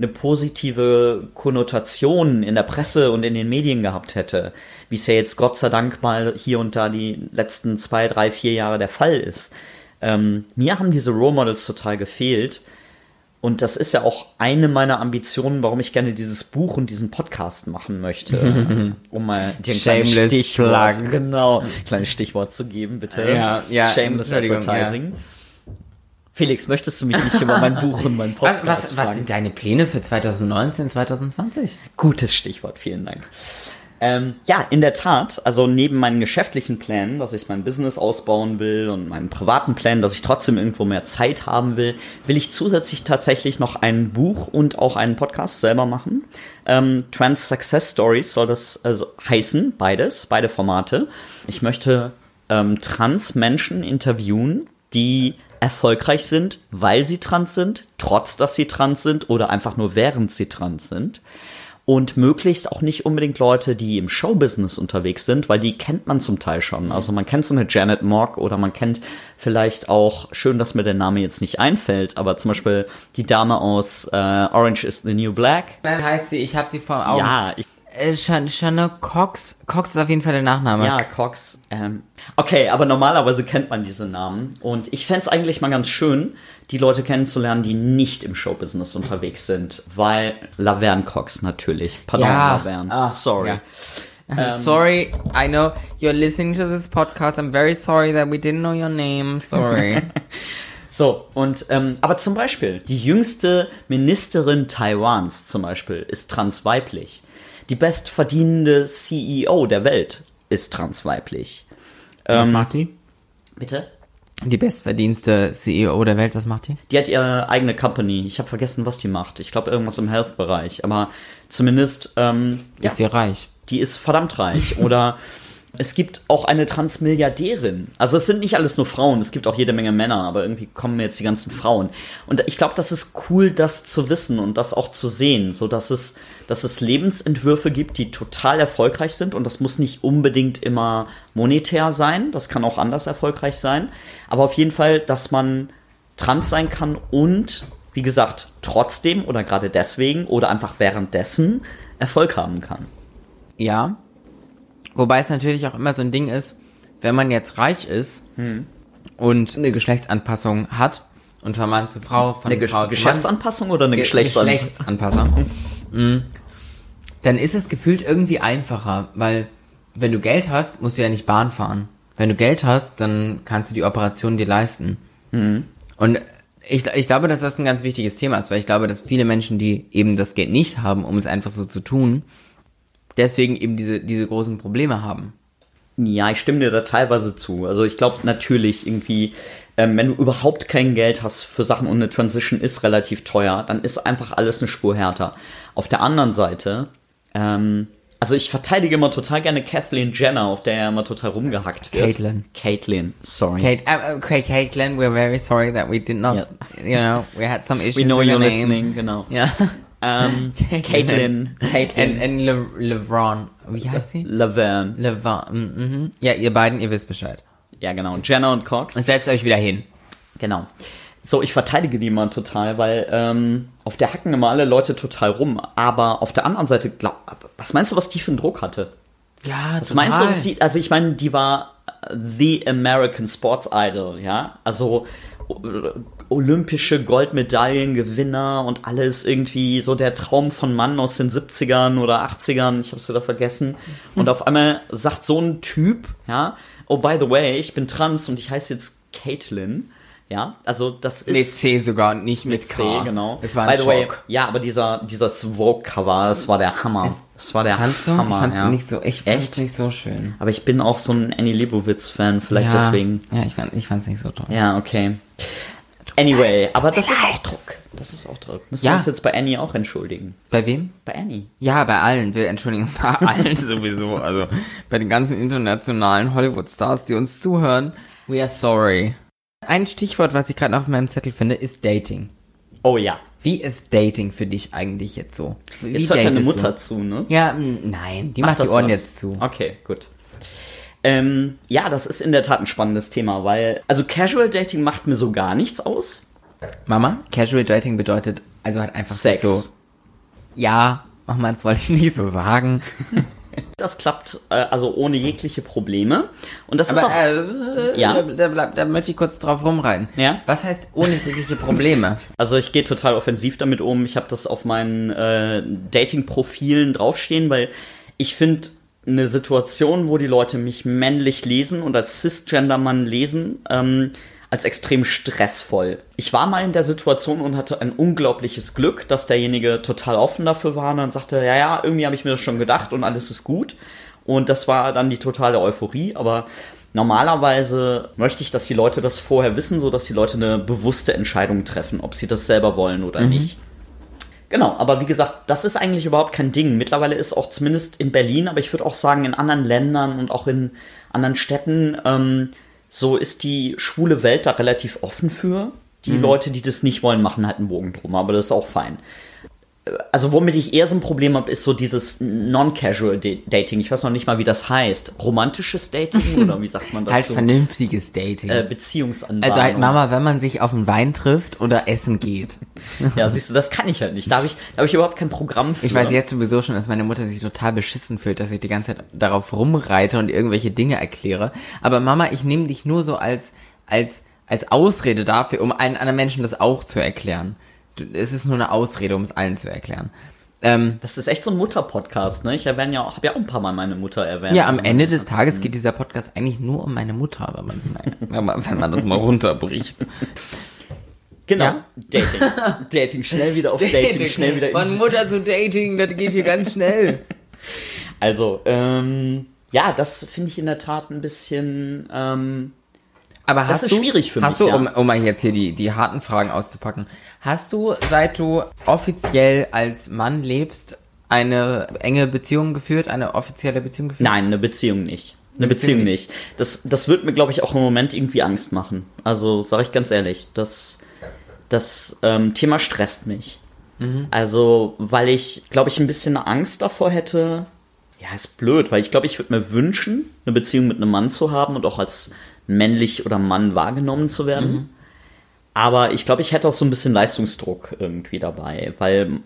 eine positive Konnotation in der Presse und in den Medien gehabt hätte, wie es ja jetzt Gott sei Dank mal hier und da die letzten zwei, drei, vier Jahre der Fall ist. Ähm, mir haben diese Role Models total gefehlt. Und das ist ja auch eine meiner Ambitionen, warum ich gerne dieses Buch und diesen Podcast machen möchte. *laughs* um mal dir ein kleines Stichwort, plug. *laughs* genau, kleines Stichwort zu geben, bitte. Ja, ja, Shameless Advertising. Felix, möchtest du mich nicht über mein Buch und Was, Podcast was, was fragen? sind deine Pläne für 2019, 2020? Gutes Stichwort, vielen Dank. Ähm, ja, in der Tat, also neben meinen geschäftlichen Plänen, dass ich mein Business ausbauen will und meinen privaten Plänen, dass ich trotzdem irgendwo mehr Zeit haben will, will ich zusätzlich tatsächlich noch ein Buch und auch einen Podcast selber machen. Ähm, Trans Success Stories soll das also heißen, beides, beide Formate. Ich möchte ähm, trans Menschen interviewen, die erfolgreich sind, weil sie trans sind, trotz dass sie trans sind oder einfach nur während sie trans sind. Und möglichst auch nicht unbedingt Leute, die im Showbusiness unterwegs sind, weil die kennt man zum Teil schon. Also man kennt so eine Janet Mock oder man kennt vielleicht auch, schön, dass mir der Name jetzt nicht einfällt, aber zum Beispiel die Dame aus äh, Orange is the New Black. Dann heißt sie, ich habe sie vor Augen. Ja, ich, Äh, Shan Shanna Cox. Cox ist auf jeden Fall der Nachname. Ja, Cox. Ähm, okay, aber normalerweise kennt man diese Namen. Und ich fänd's eigentlich mal ganz schön, die Leute kennenzulernen, die nicht im Showbusiness unterwegs sind. Weil Laverne Cox natürlich. Pardon, Ja. Laverne. Ah, Sorry. ja. I'm *laughs* sorry, I know you're listening to this podcast. I'm very sorry that we didn't know your name. Sorry. *laughs* So, und, ähm, aber zum Beispiel, die jüngste Ministerin Taiwans zum Beispiel ist transweiblich. Die bestverdienende CEO der Welt ist transweiblich. was Ähm, macht die? Bitte? Die bestverdienste CEO der Welt, was macht die? Die hat ihre eigene Company. Ich habe vergessen, was die macht. Ich glaube, irgendwas im Health-Bereich. Aber zumindest, ähm, ja, Ist die reich? die ist verdammt reich. Oder *laughs* es gibt auch eine Transmilliardärin. Also es sind nicht alles nur Frauen, es gibt auch jede Menge Männer, aber irgendwie kommen jetzt die ganzen Frauen. Und ich glaube, das ist cool, das zu wissen und das auch zu sehen, so dass es, dass es Lebensentwürfe gibt, die total erfolgreich sind und das muss nicht unbedingt immer monetär sein, das kann auch anders erfolgreich sein, aber auf jeden Fall, dass man trans sein kann und wie gesagt, trotzdem oder gerade deswegen oder einfach währenddessen Erfolg haben kann. Ja. Wobei es natürlich auch immer so ein Ding ist, wenn man jetzt reich ist Hm. und eine Geschlechtsanpassung hat und von Mann zu Frau, von Eine Ge Frau Geschäftsanpassung oder eine Ge- Geschlechtsanpassung? Geschlechtsanpassung. Mhm. *laughs* Dann ist es gefühlt irgendwie einfacher, weil wenn du Geld hast, musst du ja nicht Bahn fahren. Wenn du Geld hast, dann kannst du die Operation dir leisten. Mhm. Und ich, ich glaube, dass das ein ganz wichtiges Thema ist, weil ich glaube, dass viele Menschen, die eben das Geld nicht haben, um es einfach so zu tun, deswegen eben diese, diese großen Probleme haben. Ja, ich stimme dir da teilweise zu. Also ich glaube natürlich irgendwie, ähm, wenn du überhaupt kein Geld hast für Sachen und eine Transition ist relativ teuer, dann ist einfach alles eine Spur härter. Auf der anderen Seite, ähm, also ich verteidige immer total gerne Kathleen Jenner, auf der ja immer total rumgehackt wird. Caitlyn. Caitlyn, sorry. Kate, uh, okay, Caitlin, we're very sorry that we did not, you know, we had some issues We know with you're listening, genau. Ja. *laughs* Caitlyn, Caitlyn, And, and Le, LeVron. Wie heißt sie? Laverne. LeVron. Mhm. Ja, ihr beiden, ihr wisst Bescheid. Ja, genau. Jenner und Cox. Und setzt euch wieder hin. Genau. So, ich verteidige die mal total, weil ähm, auf der hacken immer alle Leute total rum. Aber auf der anderen Seite, glaub, was meinst du, was die für einen Druck hatte? Ja, Was meinst du, was also ich meine, die war äh, The American Sports Idol, ja? Also olympische Goldmedaillengewinner und alles irgendwie so der Traum von Mann aus den 70ern oder 80ern, ich hab's wieder vergessen. Und auf einmal sagt so ein Typ, ja, oh by the way, ich bin trans und ich heiße jetzt Caitlin. Ja, also das ist Mit C sogar, nicht mit, mit K. C, genau. Das war By ein the way, Schock. ja, aber dieser, dieses Vogue-Cover, das war der Hammer. Das war der Fandst du? Hammer. ich fand's ja. nicht so, ich fand's Echt? nicht so schön. Aber ich bin auch so ein Annie Leibovitz-Fan, vielleicht ja, deswegen. Ja, ich, fand, ich fand's nicht so toll. Ja, okay. Anyway, aber das ist auch Druck. Das ist auch Druck. Müssen Ja. wir uns jetzt bei Annie auch entschuldigen. Bei wem? Bei Annie. Ja, bei allen. Wir entschuldigen uns bei allen *laughs* sowieso. Also bei den ganzen internationalen Hollywood-Stars, die uns zuhören. We are sorry. Ein Stichwort, was ich gerade noch auf meinem Zettel finde, ist Dating. Oh ja. Wie ist Dating für dich eigentlich jetzt so? Wie Jetzt hört deine Mutter du? zu, ne? Ja, nein, die Macht macht die das Ohren was? jetzt zu. Okay, gut. Ähm, ja, das ist in der Tat ein spannendes Thema, weil, also Casual Dating macht mir so gar nichts aus. Mama, Casual Dating bedeutet also halt einfach Sex. so. Ja, Mama, das wollte ich nicht so sagen. *laughs* Das klappt äh, also ohne jegliche Probleme. Und das ist Aber auch. äh, Ja? da, da, da möchte ich kurz drauf rumreiten. Ja? Was heißt ohne jegliche Probleme? *laughs* Also ich gehe total offensiv damit um. Ich habe das auf meinen äh, Dating-Profilen draufstehen, weil ich finde eine Situation, wo die Leute mich männlich lesen und als Cisgender-Mann lesen, ähm, als extrem stressvoll. Ich war mal in der Situation und hatte ein unglaubliches Glück, dass derjenige total offen dafür war und dann sagte, ja, ja, irgendwie habe ich mir das schon gedacht und alles ist gut. Und das war dann die totale Euphorie, aber normalerweise möchte ich, dass die Leute das vorher wissen, so dass die Leute eine bewusste Entscheidung treffen, ob sie das selber wollen oder nicht. Genau, aber wie gesagt, das ist eigentlich überhaupt kein Ding. Mittlerweile ist auch zumindest in Berlin, aber ich würde auch sagen in anderen Ländern und auch in anderen Städten, ähm, so ist die schwule Welt da relativ offen für. Die Leute, die das nicht wollen, machen halt einen Bogen drum, aber das ist auch fein. Also womit ich eher so ein Problem habe, ist so dieses Non-Casual Da- Dating. Ich weiß noch nicht mal, wie das heißt. Romantisches Dating *laughs* oder wie sagt man dazu? Halt vernünftiges Dating. äh, Beziehungsanbahnung. also halt Mama, wenn man sich auf einen Wein trifft oder essen geht. *laughs* Ja, siehst du, das kann ich halt nicht. Da habe ich, da hab ich überhaupt kein Programm für. Ich weiß jetzt sowieso schon, dass meine Mutter sich total beschissen fühlt, dass ich die ganze Zeit darauf rumreite und irgendwelche Dinge erkläre. Aber Mama, ich nehme dich nur so als, als, als Ausrede dafür, um allen anderen Menschen das auch zu erklären. Es ist nur eine Ausrede, um es allen zu erklären. Ähm, Das ist echt so ein Mutter-Podcast, ne? Ich erwähne ja, habe ja auch ein paar Mal meine Mutter erwähnt. ja, am Ende des Tages geht dieser Podcast eigentlich nur um meine Mutter, wenn man, wenn man, wenn man das mal runterbricht. Genau. Ja. Dating. *laughs* Dating. Schnell wieder auf Dating. Schnell wieder Von. Mutter zu Dating, das geht hier ganz schnell. *laughs* Also, ähm, ja, das finde ich in der Tat ein bisschen, ähm, Aber hast ist du, schwierig für hast mich, du, ja. um, um mal jetzt hier die, die harten Fragen auszupacken, hast du, seit du offiziell als Mann lebst, eine enge Beziehung geführt, eine offizielle Beziehung geführt? nein, eine Beziehung nicht. Eine Beziehung Beziehung nicht. Das, das wird mir, glaube ich, auch im Moment irgendwie Angst machen. Also, sage ich ganz ehrlich, das, das ähm, Thema stresst mich. Also, weil ich, glaube ich, ein bisschen Angst davor hätte. Ja, ist blöd, weil ich glaube, ich würde mir wünschen, eine Beziehung mit einem Mann zu haben und auch als männlich oder Mann wahrgenommen zu werden. Aber ich glaube, ich hätte auch so ein bisschen Leistungsdruck irgendwie dabei, weil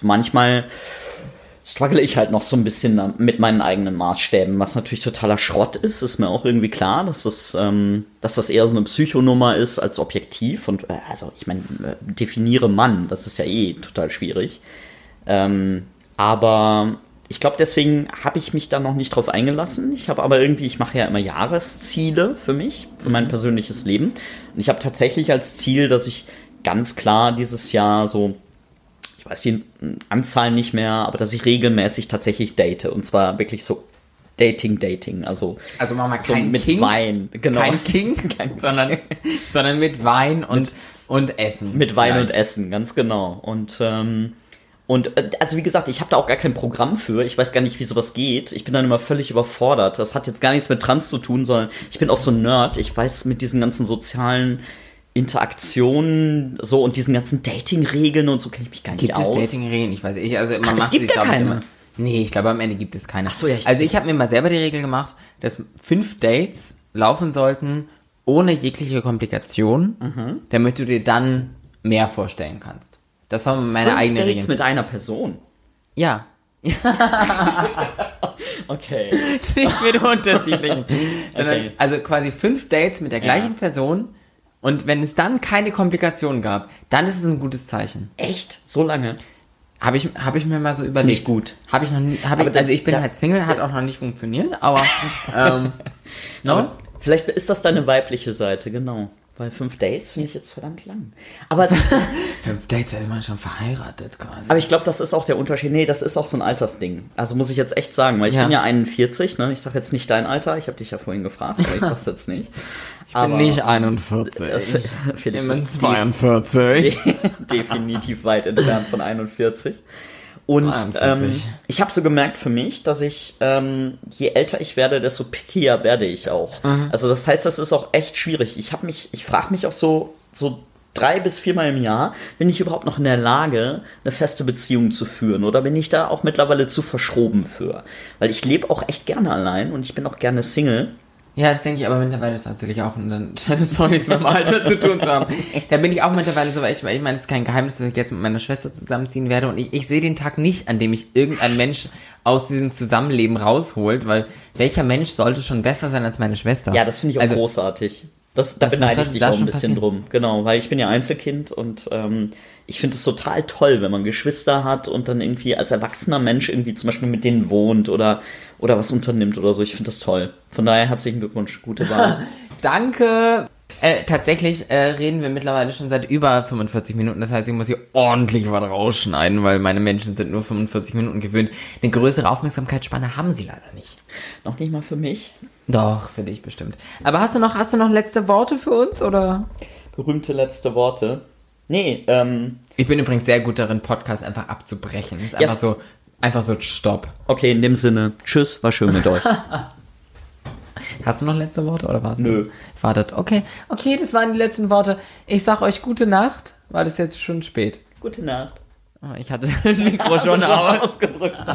manchmal struggle ich halt noch so ein bisschen mit meinen eigenen Maßstäben, was natürlich totaler Schrott ist, ist mir auch irgendwie klar, dass das, ähm, dass das eher so eine Psychonummer ist als objektiv. Und äh, also ich meine, äh, definiere Mann, das ist ja eh total schwierig. Ähm, aber ich glaube, deswegen habe ich mich da noch nicht drauf eingelassen. Ich habe aber irgendwie, ich mache ja immer Jahresziele für mich, für mein persönliches Leben. Und ich habe tatsächlich als Ziel, dass ich ganz klar dieses Jahr so ich weiß die Anzahl nicht mehr, aber dass ich regelmäßig tatsächlich date. Und zwar wirklich so Dating, Dating. Also, Also Mama, so kein mit Kink, Wein. Genau. *laughs* Kein King, sondern, sondern mit Wein und, und Essen. mit Wein und vielleicht. Essen, ganz genau. Und, ähm, und äh, also wie gesagt, ich habe da auch gar kein Programm für. Ich weiß gar nicht, wie sowas geht. Ich bin dann immer völlig überfordert. Das hat jetzt gar nichts mit Trans zu tun, sondern ich bin auch so ein Nerd. Ich weiß mit diesen ganzen sozialen Interaktionen so und diesen ganzen Dating-Regeln und so kenne ich mich gar nicht Gibt es aus. Dating-Regeln? Ich weiß nicht. Also man Ach, es macht gibt sich, gar keine. immer. Nee, ich glaube, am Ende gibt es keine. Ach so, ja, ich- also ich habe mir mal selber die Regel gemacht, dass fünf Dates laufen sollten ohne jegliche Komplikation, Mhm. damit du dir dann mehr vorstellen kannst. Das war meine Fünf eigene Dates Regel. mit einer Person. Ja. *laughs* Okay. Nicht mit unterschiedlichen. *laughs* sondern, Okay. Also quasi fünf Dates mit der gleichen Person und wenn es dann keine Komplikationen gab, dann ist es ein gutes Zeichen. Echt? So lange? Habe ich, hab ich mir mal so überlegt. ich gut. Habe ich noch nie, hab Aber ich, also ich bin da- halt Single, hat auch noch nicht funktioniert, aber, *laughs* ähm, no? Aber vielleicht ist das deine weibliche Seite, genau. Weil fünf Dates finde ich jetzt verdammt lang. Aber, *laughs* Fünf Dates, da ist man schon verheiratet quasi. aber ich glaube, das ist auch der Unterschied. Nee, das ist auch so ein Altersding. Also muss ich jetzt echt sagen, weil ich Ja. bin ja 41, ne? Ich sage jetzt nicht dein Alter, ich habe dich ja vorhin gefragt, aber ich sag's jetzt nicht. *laughs* Ich bin nicht 41. Felix Ich bin ist 42. *laughs* definitiv weit entfernt von 41. Und 42. ähm, ich habe so gemerkt für mich, dass ich, ähm, je älter ich werde, desto pickier werde ich auch. Mhm. Also das heißt, das ist auch echt schwierig. Ich habe mich, ich frage mich auch so, so drei bis viermal im Jahr, bin ich überhaupt noch in der Lage, eine feste Beziehung zu führen? Oder bin ich da auch mittlerweile zu verschroben für? Weil ich lebe auch echt gerne allein und ich bin auch gerne Single. Ja, das denke ich aber mittlerweile tatsächlich auch. Und dann es doch nichts mit dem Alter zu tun zu haben. Da bin ich auch mittlerweile so, weil ich, weil ich meine, es ist kein Geheimnis, dass ich jetzt mit meiner Schwester zusammenziehen werde. Und ich, ich sehe den Tag nicht, an dem ich irgendein Mensch aus diesem Zusammenleben rausholt, weil welcher Mensch sollte schon besser sein als meine Schwester? Ja, das finde ich auch Also, großartig. Das, da beneide ich dich auch ein bisschen passieren? drum. Genau, weil ich bin ja Einzelkind und ähm, ich finde es total toll, wenn man Geschwister hat und dann irgendwie als erwachsener Mensch irgendwie zum Beispiel mit denen wohnt oder, oder was unternimmt oder so. Ich finde das toll. Von daher herzlichen Glückwunsch, gute Wahl. *laughs* Danke. Äh, tatsächlich äh, reden wir mittlerweile schon seit über 45 Minuten. Das heißt, ich muss hier ordentlich was rausschneiden, weil meine Menschen sind nur 45 Minuten gewöhnt. Eine größere Aufmerksamkeitsspanne haben sie leider nicht. Noch nicht mal für mich. Doch, für dich bestimmt. Aber hast du noch, hast du noch letzte Worte für uns oder? Berühmte letzte Worte. Nee, ähm, Ich bin übrigens sehr gut darin, Podcasts einfach abzubrechen. Ist Ja. einfach so, einfach so Stopp. okay, in dem Sinne, tschüss, war schön mit euch. *laughs* Hast du noch letzte Worte oder war's? Nö. Wartet. Okay, okay, das waren die letzten Worte. Ich sag euch gute Nacht, weil es jetzt schon spät. Gute Nacht. Oh, Ich hatte das Mikro *laughs* schon aus. ausgedrückt. *laughs*